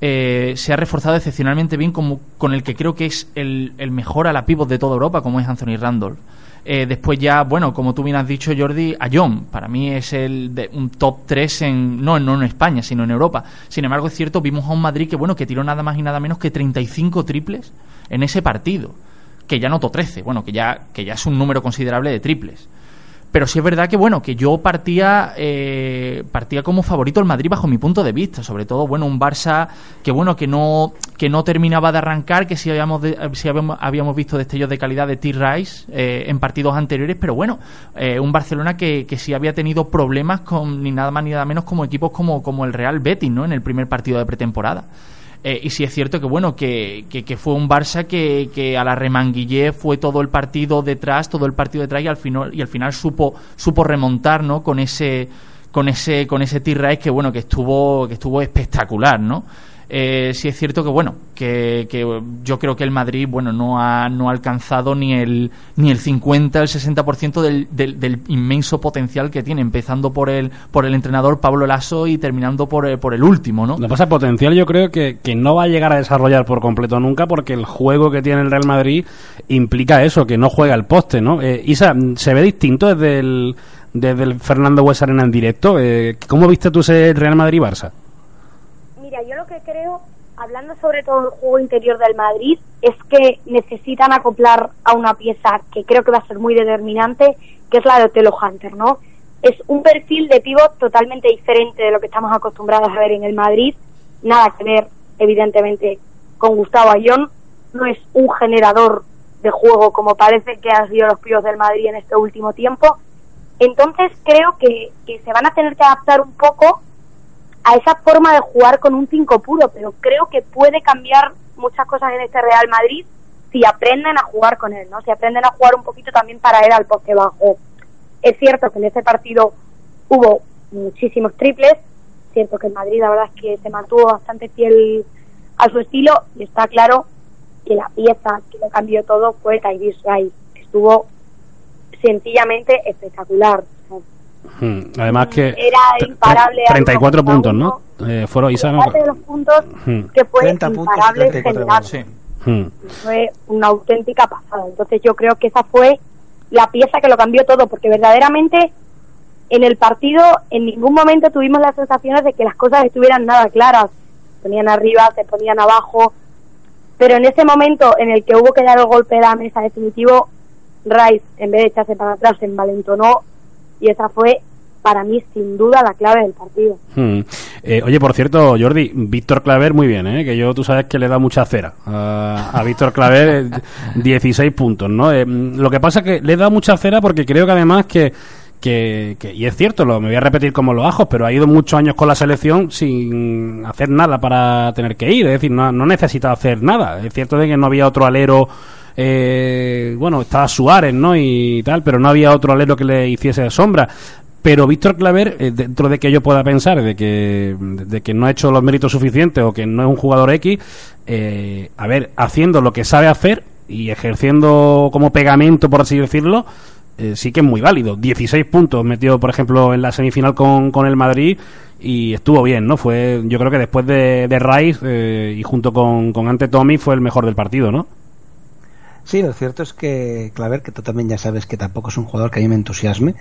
S4: eh, se ha reforzado excepcionalmente bien como, con el que creo que es el, el mejor a la pívot de toda Europa, como es Anthony Randolph. Eh, después ya, bueno, como tú bien has dicho, Jordi, a John, para mí es el de, un top 3 en, no, no en España, sino en Europa. Sin embargo, es cierto, vimos a un Madrid que, bueno, que tiró nada más y nada menos que 35 triples en ese partido, que ya notó 13, bueno, que ya, que ya es un número considerable de triples. Pero sí es verdad que bueno que yo partía eh, partía como favorito el Madrid bajo mi punto de vista. Sobre todo bueno un Barça que bueno que no que no terminaba de arrancar que si habíamos si habíamos, habíamos, visto destellos de calidad de T-Rice eh, en partidos anteriores. Pero bueno eh, un Barcelona que, que sí había tenido problemas con ni nada más ni nada menos como equipos como como el Real Betis no en el primer partido de pretemporada eh, y sí es cierto que bueno que, que, fue un Barça que, que, a la remanguillé fue todo el partido detrás, todo el partido detrás y al final y al final supo supo remontar, ¿no? Con ese con ese con ese que bueno que estuvo que estuvo espectacular, ¿no? Eh, sí es cierto que bueno que, yo creo que el Madrid bueno no ha, no ha alcanzado ni el ni el 50 el 60% del, del, del inmenso potencial que tiene empezando por el por el entrenador Pablo Lasso y terminando por, eh, por el último no
S3: lo pasa potencial yo creo que, que no va a llegar a desarrollar por completo nunca porque el juego que tiene el Real Madrid implica eso que no juega el poste no eh, Isa se ve distinto desde el desde el Fernando Hues en directo eh, ¿cómo viste tú ese Real Madrid Barça
S8: yo lo que creo, hablando sobre todo del juego interior del Madrid, es que necesitan acoplar a una pieza que creo que va a ser muy determinante, que es la de Otelo Hunter, ¿no? Es un perfil de pivot totalmente diferente de lo que estamos acostumbrados a ver en el Madrid, nada que ver, evidentemente, con Gustavo Ayón, no es un generador de juego como parece que han sido los pibos del Madrid en este último tiempo. Entonces creo que, que se van a tener que adaptar un poco a esa forma de jugar con un 5 puro, pero creo que puede cambiar muchas cosas en este Real Madrid si aprenden a jugar con él, ¿no? Si aprenden a jugar un poquito también para ir al poste bajo. Es cierto que en ese partido hubo muchísimos triples, cierto que el Madrid la verdad es que se mantuvo bastante fiel a su estilo y está claro que la pieza que lo cambió todo fue Tyrese Rice, que estuvo sencillamente espectacular.
S3: Hmm. Además que
S8: era imparable
S3: 34 puntos, ¿no? Eh, fueron
S8: de los puntos hmm. que fue imparable general. Hmm. Fue una auténtica pasada. Entonces yo creo que esa fue la pieza que lo cambió todo, porque verdaderamente en el partido en ningún momento tuvimos las sensaciones de que las cosas estuvieran nada claras. Se ponían arriba, se ponían abajo, pero en ese momento en el que hubo que dar el golpe de la mesa definitivo, Rice, en vez de echarse para atrás, se envalentonó y esa fue para mí sin duda la clave del partido.
S3: Hmm. Eh, oye, por cierto, Jordi, Víctor Claver muy bien, ¿eh? que yo tú sabes que le da mucha cera a, Víctor Claver, 16 puntos, ¿no? Eh, lo que pasa es que le da mucha cera porque creo que además que, que, y es cierto, lo, me voy a repetir como los ajos, pero ha ido muchos años con la selección sin hacer nada para tener que ir, es decir, no, no necesita hacer nada. Es cierto de que no había otro alero eh, bueno, estaba Suárez, ¿no? Y tal, pero no había otro alero que le hiciese sombra. Pero Víctor Claver, eh, dentro de que yo pueda pensar de que, de que no ha hecho los méritos suficientes o que no es un jugador X, eh, a ver, haciendo lo que sabe hacer y ejerciendo como pegamento, por así decirlo, eh, sí que es muy válido. 16 puntos metió, por ejemplo, en la semifinal con, con el Madrid y estuvo bien, ¿no? Fue, yo creo que después de, de Rice y junto con, con Ante Tommy fue el mejor del partido, ¿no?
S7: Sí, lo cierto es que Claver, que tú también ya sabes que tampoco es un jugador que a mí me entusiasme.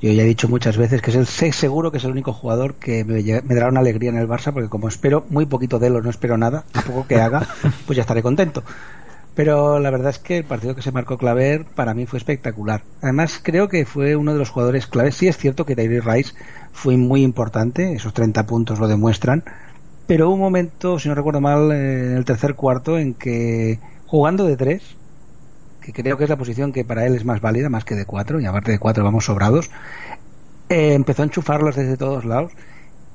S7: Yo ya he dicho muchas veces que es el, sé seguro que es el único jugador que me, dará una alegría en el Barça, porque como espero muy poquito de él o no espero nada, a poco que haga, pues ya estaré contento. Pero la verdad es que el partido que se marcó Claver para mí fue espectacular. Además, creo que fue uno de los jugadores claves. Sí es cierto que Tyree Rice fue muy importante, esos 30 puntos lo demuestran. Pero hubo un momento, si no recuerdo mal, en el tercer cuarto en que jugando de tres, que creo que es la posición que para él es más válida, más que de cuatro, y aparte de cuatro vamos sobrados, eh, empezó a enchufarlos desde todos lados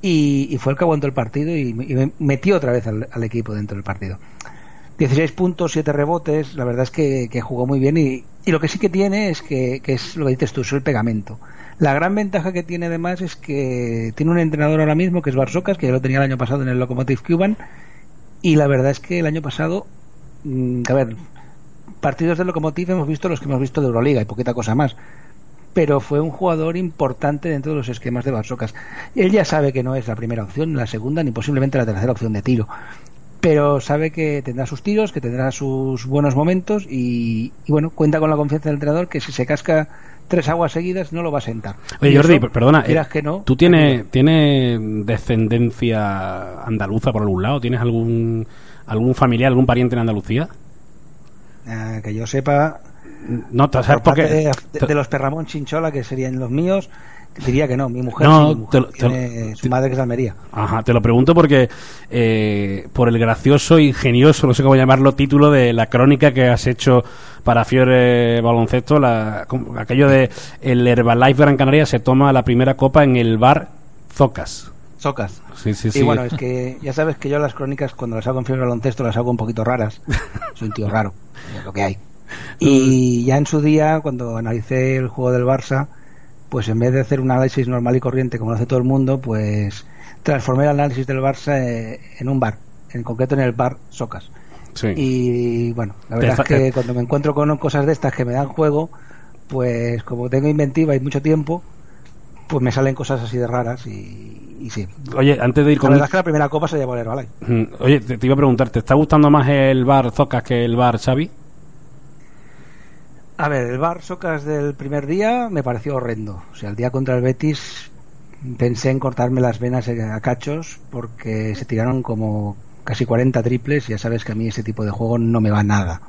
S7: y, fue el que aguantó el partido y, metió otra vez al, equipo dentro del partido. 16 puntos, 7 rebotes, la verdad es que, jugó muy bien y, lo que sí que tiene es que, es lo que dices tú, es el pegamento. La gran ventaja que tiene además es que tiene un entrenador ahora mismo que es Barsocas, que ya lo tenía el año pasado en el Locomotive Cuban y la verdad es que el año pasado, mm, a ver, partidos de Lokomotiv hemos visto los que hemos visto de Euroliga y poquita cosa más. Pero fue un jugador importante dentro de los esquemas de Barsocas. Él ya sabe que no es la primera opción, la segunda, ni posiblemente la tercera opción de tiro. Pero sabe que tendrá sus tiros, que tendrá sus buenos momentos y, bueno, cuenta con la confianza del entrenador que si se casca tres aguas seguidas no lo va a sentar.
S3: Oye, Jordi, perdona, eh, que no, ¿tú tienes, tiene descendencia andaluza por algún lado? ¿Tienes algún, algún familiar, algún pariente en Andalucía?
S7: Eh, que yo sepa,
S3: No, te-
S7: de, de los Perramón Chinchola, que serían los míos, diría que no. Mi mujer,
S3: No,
S7: sí, mi mujer
S3: te lo- te lo-
S7: tiene su madre que es de Almería.
S3: Ajá, te lo pregunto porque eh, por el gracioso, ingenioso, no sé cómo llamarlo, título de la crónica que has hecho para Fiore Baloncesto, la, aquello de el Herbalife Gran Canaria se toma la primera copa en el bar Zocas.
S7: Socas.
S3: Sí, sí,
S7: Y
S3: sí.
S7: bueno, es que ya sabes que yo las crónicas cuando las hago en Fiebre Baloncesto las hago un poquito raras. Soy un tío raro, es lo que hay. Y ya en su día, cuando analicé el juego del Barça, pues en vez de hacer un análisis normal y corriente como lo hace todo el mundo, pues transformé el análisis del Barça eh, en un bar, en concreto en el bar Socas.
S3: Sí.
S7: Y bueno, la verdad es que cuando me encuentro con cosas de estas que me dan juego, pues como tengo inventiva y mucho tiempo, pues me salen cosas así de raras y, y sí.
S3: Oye, antes de ir
S7: La
S3: con...
S7: verdad es que la primera copa se llevó el Herbalife.
S3: Mm, Oye, te, te iba a preguntar, ¿te está gustando más el bar Zocas que el bar Xavi?
S7: A ver, el bar Socas del primer día me pareció horrendo. O sea, el día contra el Betis pensé en cortarme las venas a cachos porque se tiraron como casi 40 triples y ya sabes que a mí ese tipo de juego no me va nada.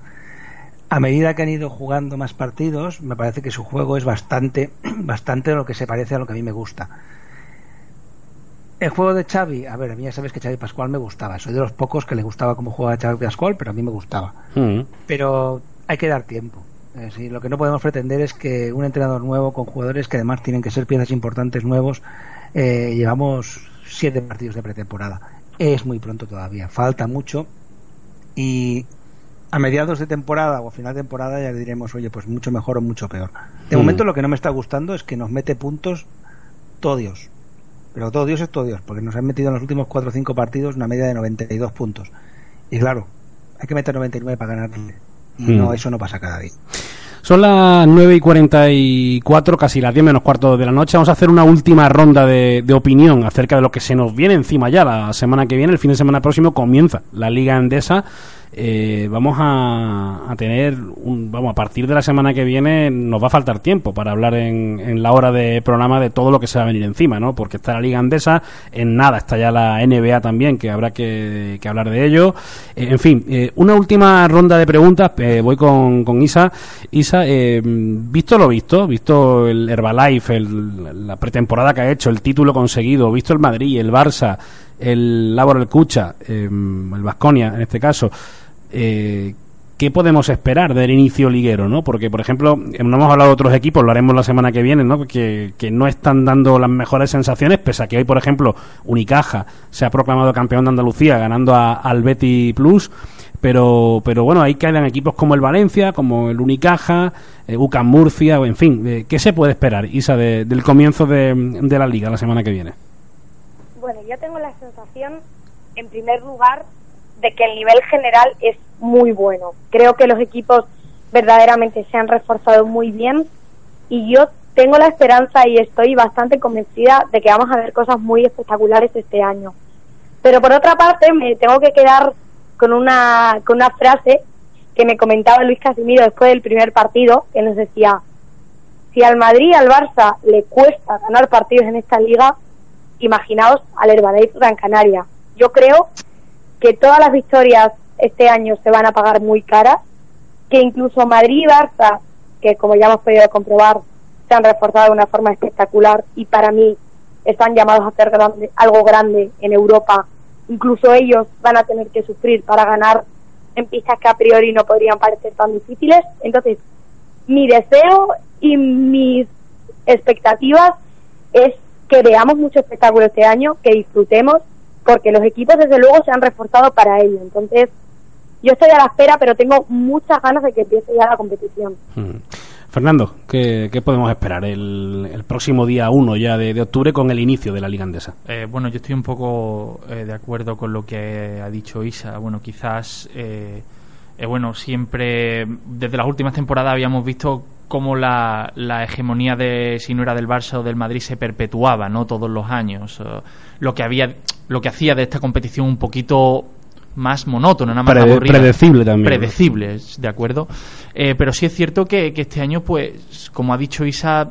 S7: A medida que han ido jugando más partidos, me parece que su juego es bastante, bastante lo que se parece a lo que a mí me gusta. El juego de Xavi, a ver, a mí ya sabes que Xavi Pascual me gustaba. Soy de los pocos que le gustaba cómo jugaba Xavi Pascual, pero a mí me gustaba
S3: Mm.
S7: pero hay que dar tiempo. Decir, lo que no podemos pretender es que un entrenador nuevo con jugadores que además tienen que ser piezas importantes nuevos, eh, llevamos siete partidos de pretemporada. Es muy pronto todavía, falta mucho y a mediados de temporada o a final de temporada ya le diremos, oye, pues mucho mejor o mucho peor. De
S3: Mm.
S7: momento lo que no me está gustando es que nos mete puntos todo Dios. Pero todo Dios es todo Dios, porque nos han metido en los últimos 4 o 5 partidos una media de 92 puntos. Y claro, hay que meter 99 para ganarle. Y
S3: Mm.
S7: no, eso no pasa cada día.
S3: Son las 9 y 44, casi las 10 menos cuarto de la noche. Vamos a hacer una última ronda de, de opinión acerca de lo que se nos viene encima ya. La semana que viene, el fin de semana próximo, comienza la Liga Endesa. Eh, vamos a, a tener, un, vamos, a partir de la semana que viene nos va a faltar tiempo para hablar en, en la hora de programa de todo lo que se va a venir encima, ¿no? Porque está la Liga Andesa, en nada está ya la NBA también, que habrá que, que hablar de ello. Eh, en fin, eh, una última ronda de preguntas, eh, voy con, con Isa. Isa, eh, visto lo visto, visto el Herbalife, el- la pretemporada que ha hecho, el título conseguido, visto el Madrid, el Barça, el Labor el Cucha, el Vasconia en este caso, eh, ¿qué podemos esperar del inicio liguero? ¿no? Porque, por ejemplo, no hemos hablado de otros equipos, lo haremos la semana que viene, ¿no? que, no están dando las mejores sensaciones, pese a que hoy, por ejemplo, Unicaja se ha proclamado campeón de Andalucía ganando a- al Betty Plus. Pero, pero bueno, ahí quedan equipos como el Valencia, como el Unicaja, eh, UCAM Murcia, en fin, eh, ¿qué se puede esperar, Isa, de- del comienzo de, de la liga la semana que viene?
S8: Bueno, yo tengo la sensación, en primer lugar, de que el nivel general es muy bueno. Creo que los equipos verdaderamente se han reforzado muy bien y yo tengo la esperanza y estoy bastante convencida de que vamos a ver cosas muy espectaculares este año. Pero por otra parte, me tengo que quedar con una, con una frase que me comentaba Luis Casimiro después del primer partido, que nos decía, si al Madrid y al Barça le cuesta ganar partidos en esta liga, imaginaos al Herbalife Gran Canaria. Yo creo que todas las victorias este año se van a pagar muy caras, que incluso Madrid y Barça, que como ya hemos podido comprobar, se han reforzado de una forma espectacular y para mí están llamados a hacer algo grande en Europa. Incluso ellos van a tener que sufrir para ganar en pistas que a priori no podrían parecer tan difíciles. Entonces, mi deseo y mis expectativas es que veamos mucho espectáculo este año, que disfrutemos, porque los equipos desde luego se han reforzado para ello. Entonces, yo estoy a la espera, pero tengo muchas ganas de que empiece ya la competición.
S3: Mm. Fernando, ¿qué, qué podemos esperar el, el próximo día 1 ya de, de octubre con el inicio de la Liga Andesa?
S4: Eh, bueno, yo estoy un poco eh, de acuerdo con lo que ha dicho Isa. Bueno, quizás, eh, eh, bueno, siempre desde las últimas temporadas habíamos visto cómo la, la hegemonía de si no era del Barça o del Madrid se perpetuaba, no todos los años. Eh, lo que había, lo que hacía de esta competición un poquito más monótona, nada más
S3: Prede-
S4: aburrida.
S3: predecible también.
S4: Predecibles, de acuerdo. Eh, pero sí es cierto que, que este año, pues, como ha dicho Isa,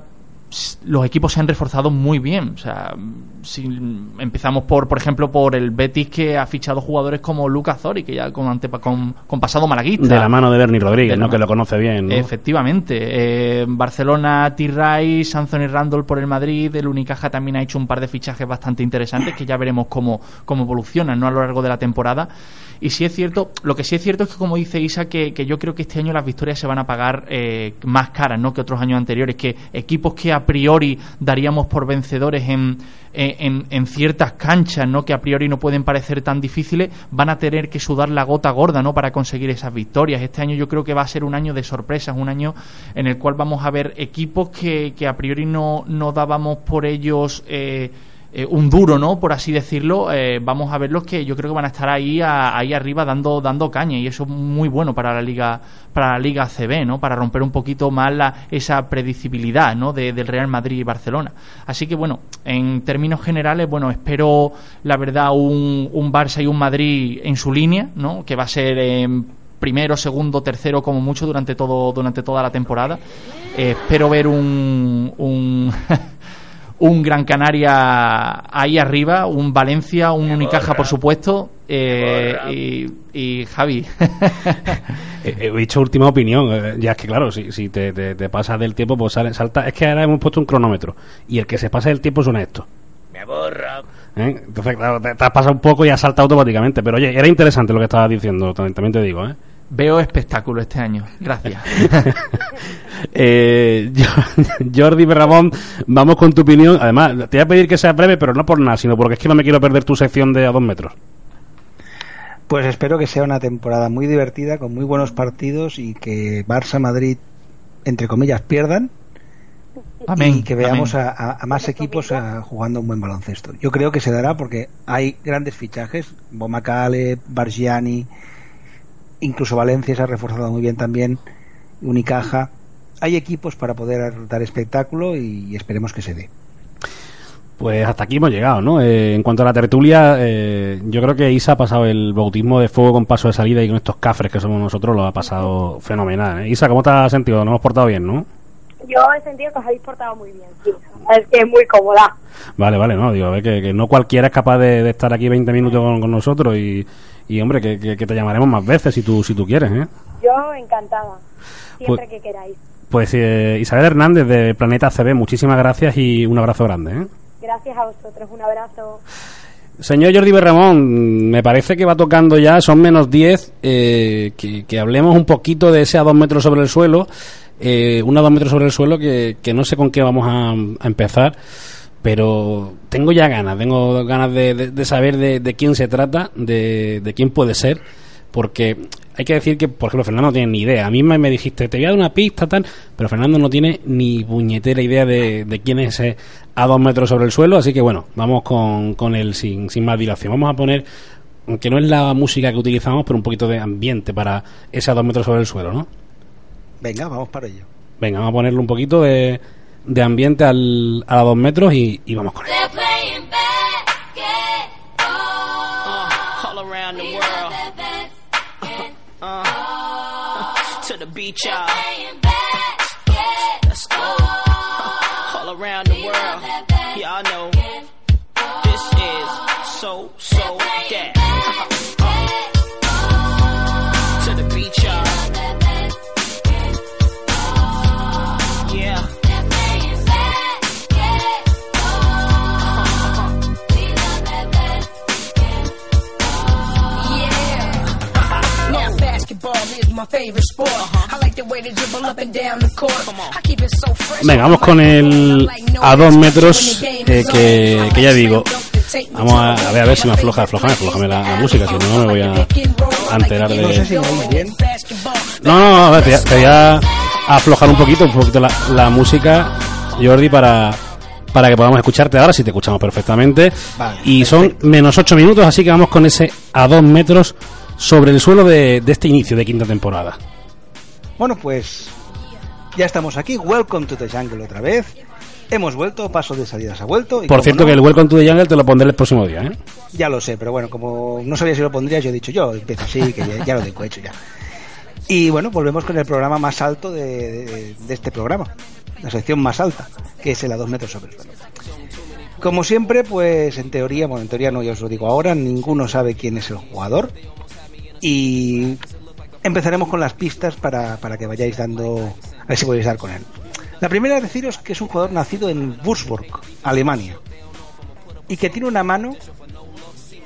S4: los equipos se han reforzado muy bien. O sea, si empezamos por, por ejemplo, por el Betis que ha fichado jugadores como Lucas Zori, que ya con, con, con pasado malaguista.
S3: De la mano de Bernie Rodríguez, ¿no? Que lo conoce bien.
S4: Efectivamente. Eh, Barcelona, T-Rice, Anthony Randall por el Madrid, el Unicaja también ha hecho un par de fichajes bastante interesantes que ya veremos cómo, cómo evolucionan ¿no? a lo largo de la temporada. Y sí es cierto, lo que sí es cierto es que, como dice Isa, que, yo creo que este año las victorias se van a pagar eh, más caras ¿no? que otros años anteriores, que equipos que a priori daríamos por vencedores en, en, en, ciertas canchas, ¿no? que a priori no pueden parecer tan difíciles, van a tener que sudar la gota gorda ¿no? para conseguir esas victorias. Este año yo creo que va a ser un año de sorpresas, un año en el cual vamos a ver equipos que, que a priori no, no dábamos por ellos. Eh, eh, un duro, ¿no? Por así decirlo, eh, vamos a ver los que yo creo que van a estar ahí ahí arriba dando dando caña y eso es muy bueno para la liga para la liga CB, ¿no? Para romper un poquito más la, esa predecibilidad, ¿no? del Real Madrid y Barcelona. Así que bueno, en términos generales, bueno, espero la verdad un, un Barça y un Madrid en su línea, ¿no? Que va a ser primero, segundo, tercero como mucho durante todo durante toda la temporada. Eh, espero ver un, un un Gran Canaria ahí arriba, un Valencia, un Unicaja, por supuesto, eh, y, Javi.
S3: He dicho última opinión, eh, ya es que claro, si, si te, te, pasas del tiempo, pues sale, salta. Es que ahora hemos puesto un cronómetro y el que se pasa del tiempo suena esto. Me aborra. ¿Eh? Entonces, claro, te, has pasado un poco y has saltado automáticamente. Pero oye, era interesante lo que estabas diciendo, también te digo, ¿eh?
S4: Veo espectáculo este año. Gracias.
S3: eh, Jordi Berramón, vamos con tu opinión. Además, te voy a pedir que sea breve, pero no por nada, sino porque es que no me quiero perder tu sección de a dos metros.
S7: Pues espero que sea una temporada muy divertida, con muy buenos partidos y que Barça-Madrid, entre comillas, pierdan. Amén, y que veamos a, más equipos jugando un buen baloncesto. Yo creo que se dará porque hay grandes fichajes, Bomacale, Bargiani, incluso Valencia se ha reforzado muy bien también, Unicaja. Hay equipos para poder dar espectáculo y esperemos que se dé.
S3: Pues hasta aquí hemos llegado, ¿no? Eh, en cuanto a la tertulia, eh, yo creo que Isa ha pasado el bautismo de fuego con paso de salida y con estos cafres que somos nosotros lo ha pasado fenomenal. ¿eh? Isa, ¿cómo te has sentido? Nos hemos portado bien, ¿no?
S8: Yo he sentido que os habéis portado muy bien, sí. Es que es muy cómoda.
S3: Vale, vale, no, digo, a ver, que, no cualquiera es capaz de, estar aquí 20 minutos con nosotros y, y hombre, que, te llamaremos más veces si tú, si tú quieres, ¿eh?
S8: Yo encantada, siempre pues, que queráis.
S3: Pues eh, Isabel Hernández de Planeta CB, muchísimas gracias y un abrazo grande, ¿eh?
S8: Gracias a vosotros, un abrazo.
S3: Señor Jordi Berramón, me parece que va tocando ya, son menos 10, eh, que, hablemos un poquito de ese a dos metros sobre el suelo, eh, un a dos metros sobre el suelo que, que no sé con qué vamos a, a empezar pero tengo ya ganas, tengo ganas de, saber de, quién se trata, de, quién puede ser, porque hay que decir que, por ejemplo, Fernando no tiene ni idea. A mí me, dijiste, te voy a dar una pista, tal, pero Fernando no tiene ni puñetera idea de, quién es ese a dos metros sobre el suelo, así que bueno, vamos con, con él sin, sin más dilación. Vamos a poner, aunque no es la música que utilizamos, pero un poquito de ambiente para ese a dos metros sobre el suelo, ¿no?
S7: Venga, vamos para ello.
S3: Venga, vamos a ponerle un poquito de de ambiente al, a dos metros y, y vamos con él. to the beach, y'all. Let's go. All around the world. Y'all know this is so, so Venga, vamos con el a dos metros eh, que, que, ya digo. Vamos a, a, ver a ver si me afloja, afloja, aflojame la, la, música, si no, no me voy a, enterar de. No, no, no, te, voy a aflojar un poquito, un poquito la, la música, Jordi, para para que podamos escucharte ahora, si te escuchamos perfectamente. y son menos ocho minutos, así que vamos con ese a dos metros sobre el suelo de, este inicio de quinta temporada.
S7: Bueno, pues ya estamos aquí. Welcome to the Jungle otra vez. Hemos vuelto, paso de salidas ha vuelto.
S3: Por cierto, que el Welcome to the Jungle te lo pondré el próximo día, ¿eh?
S7: Ya lo sé, pero bueno, como no sabía si lo pondría, yo he dicho yo, empiezo así, que ya, lo tengo hecho ya. Y bueno, volvemos con el programa más alto de, este programa. la sección más alta, que es el a dos metros sobre el suelo. Como siempre, pues en teoría, bueno, en teoría no, ya os lo digo ahora, ninguno sabe quién es el jugador. Y empezaremos con las pistas para, para que vayáis dando, a ver si podéis dar con él. La primera es deciros que es un jugador nacido en Würzburg, Alemania, y que tiene una mano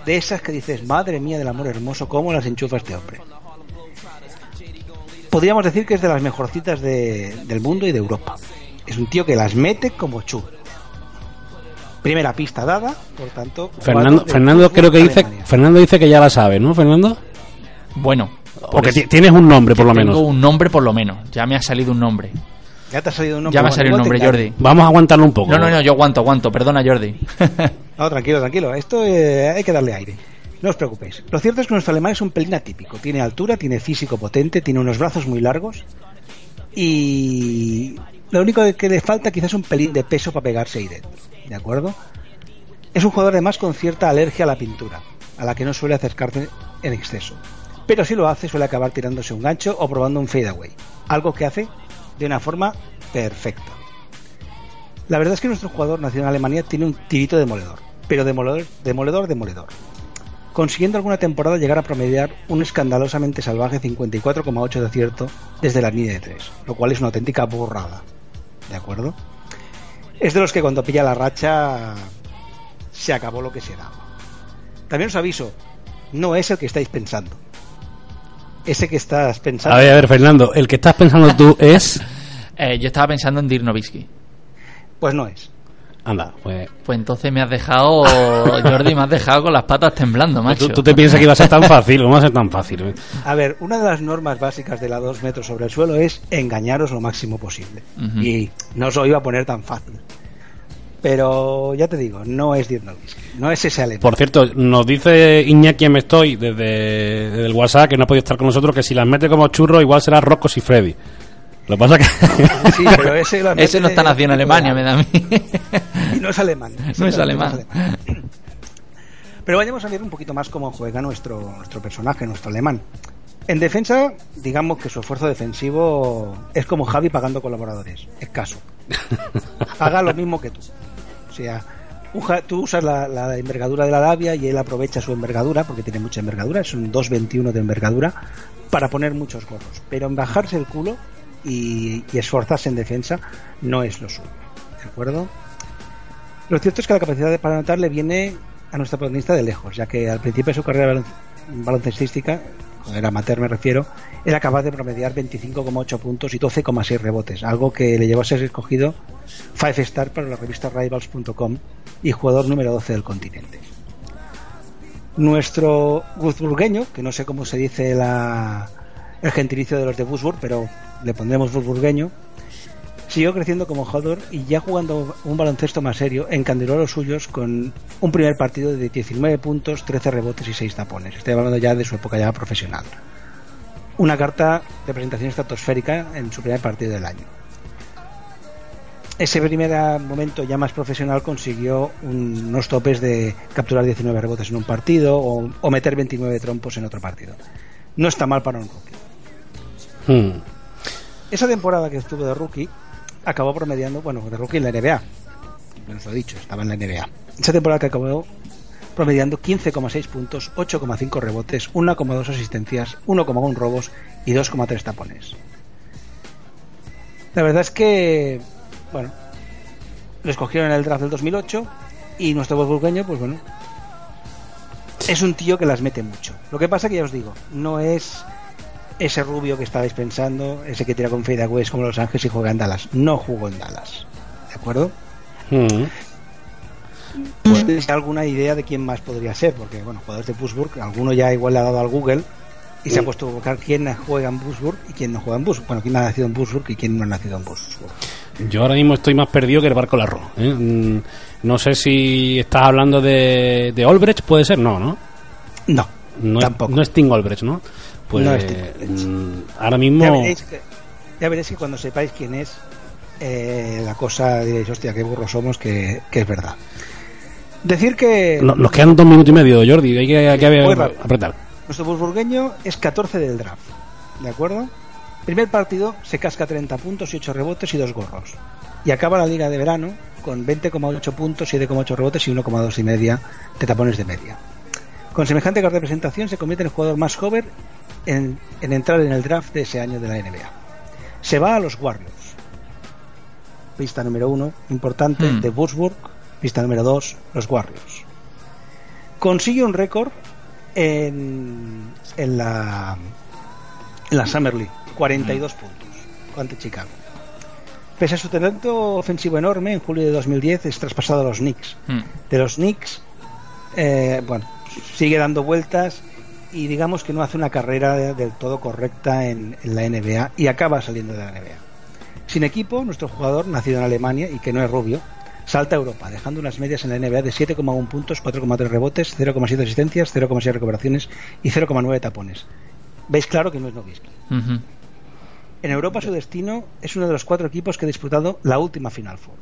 S7: de esas que dices, madre mía del amor hermoso, ¿cómo las enchufa este hombre? Podríamos decir que es de las mejorcitas de- del mundo y de Europa. Es un tío que las mete como chu. Primera pista dada, por tanto.
S3: Fernando, Fernando creo que dice,
S7: Alemania.
S3: Fernando dice que ya la sabe, ¿no, Fernando?
S4: Bueno,
S3: O que
S4: eso-
S3: ti- tienes un nombre, por lo
S4: tengo
S3: menos.
S4: un nombre por lo menos. Ya me ha salido un nombre.
S7: Ya te ha salido un nombre.
S4: Ya me ha salido un nombre. Jordi.
S3: Vamos a aguantarlo un poco.
S4: No, no, no, yo aguanto, aguanto. Perdona, Jordi.
S7: No, tranquilo, tranquilo. Esto eh, hay que darle aire. No os preocupéis. Lo cierto es que nuestro alemán es un pelín atípico. Tiene altura, tiene físico potente, tiene unos brazos muy largos y lo único que le falta quizás es un pelín de peso para pegarse ahí dentro. ¿De acuerdo? Es un jugador además con cierta alergia a la pintura, a la que no suele acercarse en exceso. Pero si lo hace suele acabar tirándose un gancho o probando un fadeaway. Algo que hace de una forma perfecta. La verdad es que nuestro jugador nacido en Alemania tiene un tirito demoledor, pero demoledor, demoledor, demoledor. Consiguiendo alguna temporada llegar a promediar un escandalosamente salvaje 54,8 de acierto desde la línea de 3, lo cual es una auténtica burrada. ¿De acuerdo? Es de los que cuando pilla la racha se acabó lo que se daba. También os aviso, no es el que estáis pensando. Ese que estás pensando.
S3: A ver, a ver, Fernando, el que estás pensando tú es.
S4: Eh, yo estaba pensando en Dirk Nowitzki.
S7: Pues no es.
S3: Anda, pues.
S4: Pues entonces me has dejado, Jordi, me has dejado con las patas temblando, macho.
S3: Tú, tú te piensas que iba a ser tan fácil, ¿cómo va a ser tan fácil?
S7: A ver, una de las normas básicas de la 2 metros sobre el suelo es engañaros lo máximo posible. Y no os lo iba a poner tan fácil. Pero ya te digo, no es Dirk no es ese alemán.
S3: Por cierto, nos dice Iñaki me estoy desde, desde el WhatsApp que no ha podido estar con nosotros, que si las mete como churro igual será Rocco y Freddy. Lo que pasa que...
S7: Sí, pero ese, lo
S4: Ese no está nacido en Alemania, me da a mí.
S7: Y no es alemán.
S4: No es alemán.
S7: Pero vayamos a ver un poquito más cómo juega nuestro, nuestro personaje, nuestro alemán. En defensa, digamos que su esfuerzo defensivo es como Javi pagando colaboradores, escaso. Paga lo mismo que tú. Sea, tú usas la, envergadura de la labia y él aprovecha su envergadura, porque tiene mucha envergadura, es un 2.21 de envergadura, para poner muchos gorros. Pero en bajarse el culo y, y esforzarse en defensa no es lo suyo. ¿De acuerdo? Lo cierto es que la capacidad de para anotar le viene a nuestra protagonista de lejos, ya que al principio de su carrera balon- baloncestística, era amateur me refiero, era capaz de promediar 25,8 puntos y 12,6 rebotes, algo que le llevó a ser escogido Five Star para la revista Rivals.com y jugador número 12 del continente. Nuestro Würzburgueño, que no sé cómo se dice la, el gentilicio de los de Würzburg, pero le pondremos Würzburgueño, siguió creciendo como jugador y ya jugando un baloncesto más serio, encandiló a los suyos con un primer partido de 19 puntos, 13 rebotes y 6 tapones. Estoy hablando ya de su época ya profesional. Una carta de presentación estratosférica en su primer partido del año. Ese primer momento ya más profesional consiguió un- unos topes de capturar 19 rebotes en un partido o, o meter 29 trompos en otro partido. No está mal para un rookie.
S3: Hmm.
S7: Esa temporada que estuvo de rookie acabó promediando, bueno, de rookie en la NBA. No os lo he dicho, estaba en la NBA. Esa temporada que acabó promediando 15,6 puntos, 8,5 rebotes, 1,2 asistencias, 1,1 robos y 2,3 tapones. La verdad es que, bueno, lo escogieron en el draft del 2008 y nuestro burbujeño, pues bueno, es un tío que las mete mucho. Lo que pasa que ya os digo, no es ese rubio que estabais pensando, ese que tira con fadeaways como Los Ángeles y juega en Dallas. No jugó en Dallas. ¿De acuerdo?
S3: Hmm.
S7: ¿Tenéis alguna idea de quién más podría ser? Porque, bueno, jugadores de Busburg, alguno ya igual le ha dado al Google y se ha puesto a buscar quién juega en Busburg y quién no juega en Busburg. Bueno, quién ha nacido en Busburg y quién no ha nacido en Busburg.
S3: Yo ahora mismo estoy más perdido que el barco del arroz. ¿eh? Mm, No sé si estás hablando de, de Olbrecht, puede ser, no, ¿no?
S7: No,
S3: No,
S7: tampoco.
S3: Es, no es Tim Olbrecht, ¿no? Pues
S7: No es Tim Olbrecht.
S3: mm, ahora mismo...
S7: Ya veréis, que, ya veréis que cuando sepáis quién es, eh, la cosa diréis, hostia, qué burros somos, que, que es verdad. Decir que
S3: no- nos quedan dos minutos y medio, Jordi, hay que, hay apretar.
S7: nuestro busburgueño es 14 del draft, ¿de acuerdo? Primer partido se casca 30 puntos y 8 rebotes y 2 gorros. Y acaba la liga de verano con 20,8 puntos, 7,8 rebotes y 1,2 y media de tapones de media. Con semejante representación se convierte en el jugador más joven en, en entrar en el draft de ese año de la NBA. Se va a los Warriors. Pista número 1, importante,
S4: Hmm.
S7: de Würzburg. Pista número 2, los Warriors. Consigue un récord en, en la en la Summer League, 42 puntos ante Chicago. Pese a su talento ofensivo enorme, en julio de 2010 es traspasado a los Knicks.
S4: Hmm.
S7: De los Knicks, eh, bueno, sigue dando vueltas y digamos que no hace una carrera de- del todo correcta en, en la NBA y acaba saliendo de la NBA. Sin equipo, nuestro jugador, nacido en Alemania y que no es rubio, salta a Europa, dejando unas medias en la NBA de 7,1 puntos, 4,3 rebotes, 0,7 asistencias, 0,6 recuperaciones y 0,9 tapones. Veis claro que no es Nowitzki.
S4: Ujú.
S7: En Europa su destino es uno de los cuatro equipos que ha disputado la última Final Four.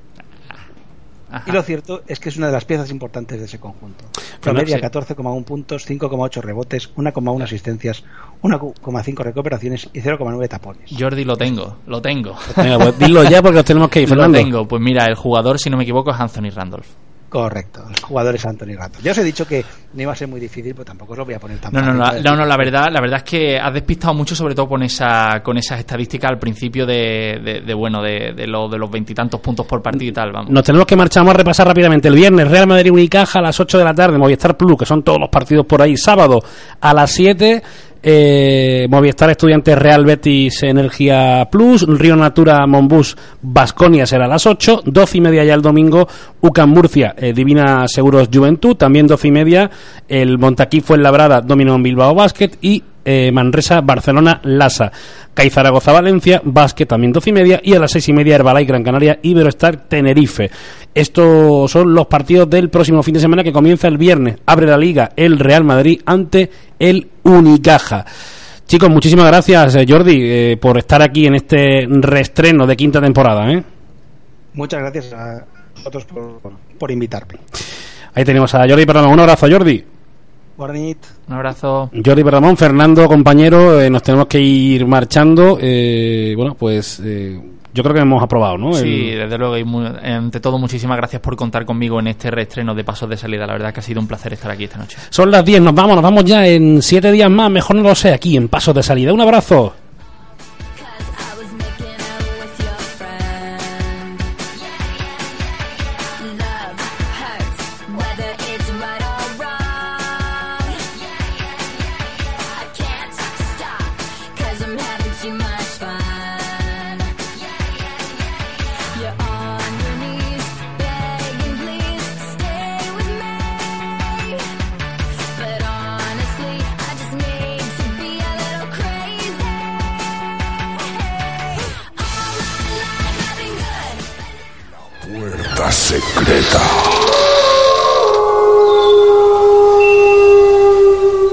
S4: Ajá.
S7: Y lo cierto es que es una de las piezas importantes de ese conjunto. Promedia
S3: sí.
S7: 14,1 puntos, 5,8 rebotes, 1,1 asistencias, 1,5 recuperaciones y 0,9 tapones.
S4: Jordi lo tengo, lo tengo.
S3: Venga, pues dilo ya porque os tenemos que ir,
S4: Lo
S3: Fernando.
S4: tengo. Pues mira, el jugador, si no me equivoco, es Anthony Randolph.
S7: Correcto, el jugador es Anthony Rato. Ya os he dicho que no iba a ser muy difícil, pero tampoco os lo voy a poner tan
S4: No, no,
S7: fácil,
S4: no, no, no, la verdad, la verdad es que has despistado mucho, sobre todo con esa, con esas estadísticas al principio de, de, de, bueno, de, de, lo- de los veintitantos puntos por partido y tal, vamos.
S3: Nos tenemos que marchar, vamos a repasar rápidamente. El viernes, Real Madrid Unicaja a las 8 de la tarde, Movistar Plus, que son todos los partidos por ahí. Sábado a las 7, eh, Movistar Estudiantes Real Betis Energía Plus, Río Natura Monbus Basconia será a las 8, 12 y media ya el domingo, UCAM Murcia eh, Divina Seguros Juventud, también 12 y media el Montaquí Fuenlabrada Dominó Bilbao Basket y eh, Manresa, Barcelona, Lasa, CAI Zaragoza, Valencia, Básquet también 12 y media y a las 6 y media Herbalife, Gran Canaria, Iberostar, Tenerife. Estos son los partidos del próximo fin de semana que comienza el viernes. Abre la liga el Real Madrid ante el Unicaja. Chicos, muchísimas gracias eh, Jordi eh, por estar aquí en este reestreno de quinta temporada. ¿eh?
S7: Muchas gracias a vosotros por, por invitarme.
S3: Ahí tenemos a Jordi Perramón. Un abrazo, Jordi.
S4: Un abrazo.
S3: Jordi Perramón, Fernando, compañero, eh, nos tenemos que ir marchando. Eh, bueno, pues eh, yo creo que hemos aprobado, ¿no?
S4: Sí,
S3: El-
S4: desde luego. Y mu- ante todo, muchísimas gracias por contar conmigo en este reestreno de Pasos de Salida. La verdad que ha sido un placer estar aquí esta noche.
S3: Son las 10, nos vamos, nos vamos ya en 7 días más, mejor no lo sé, aquí en Pasos de Salida. Un abrazo.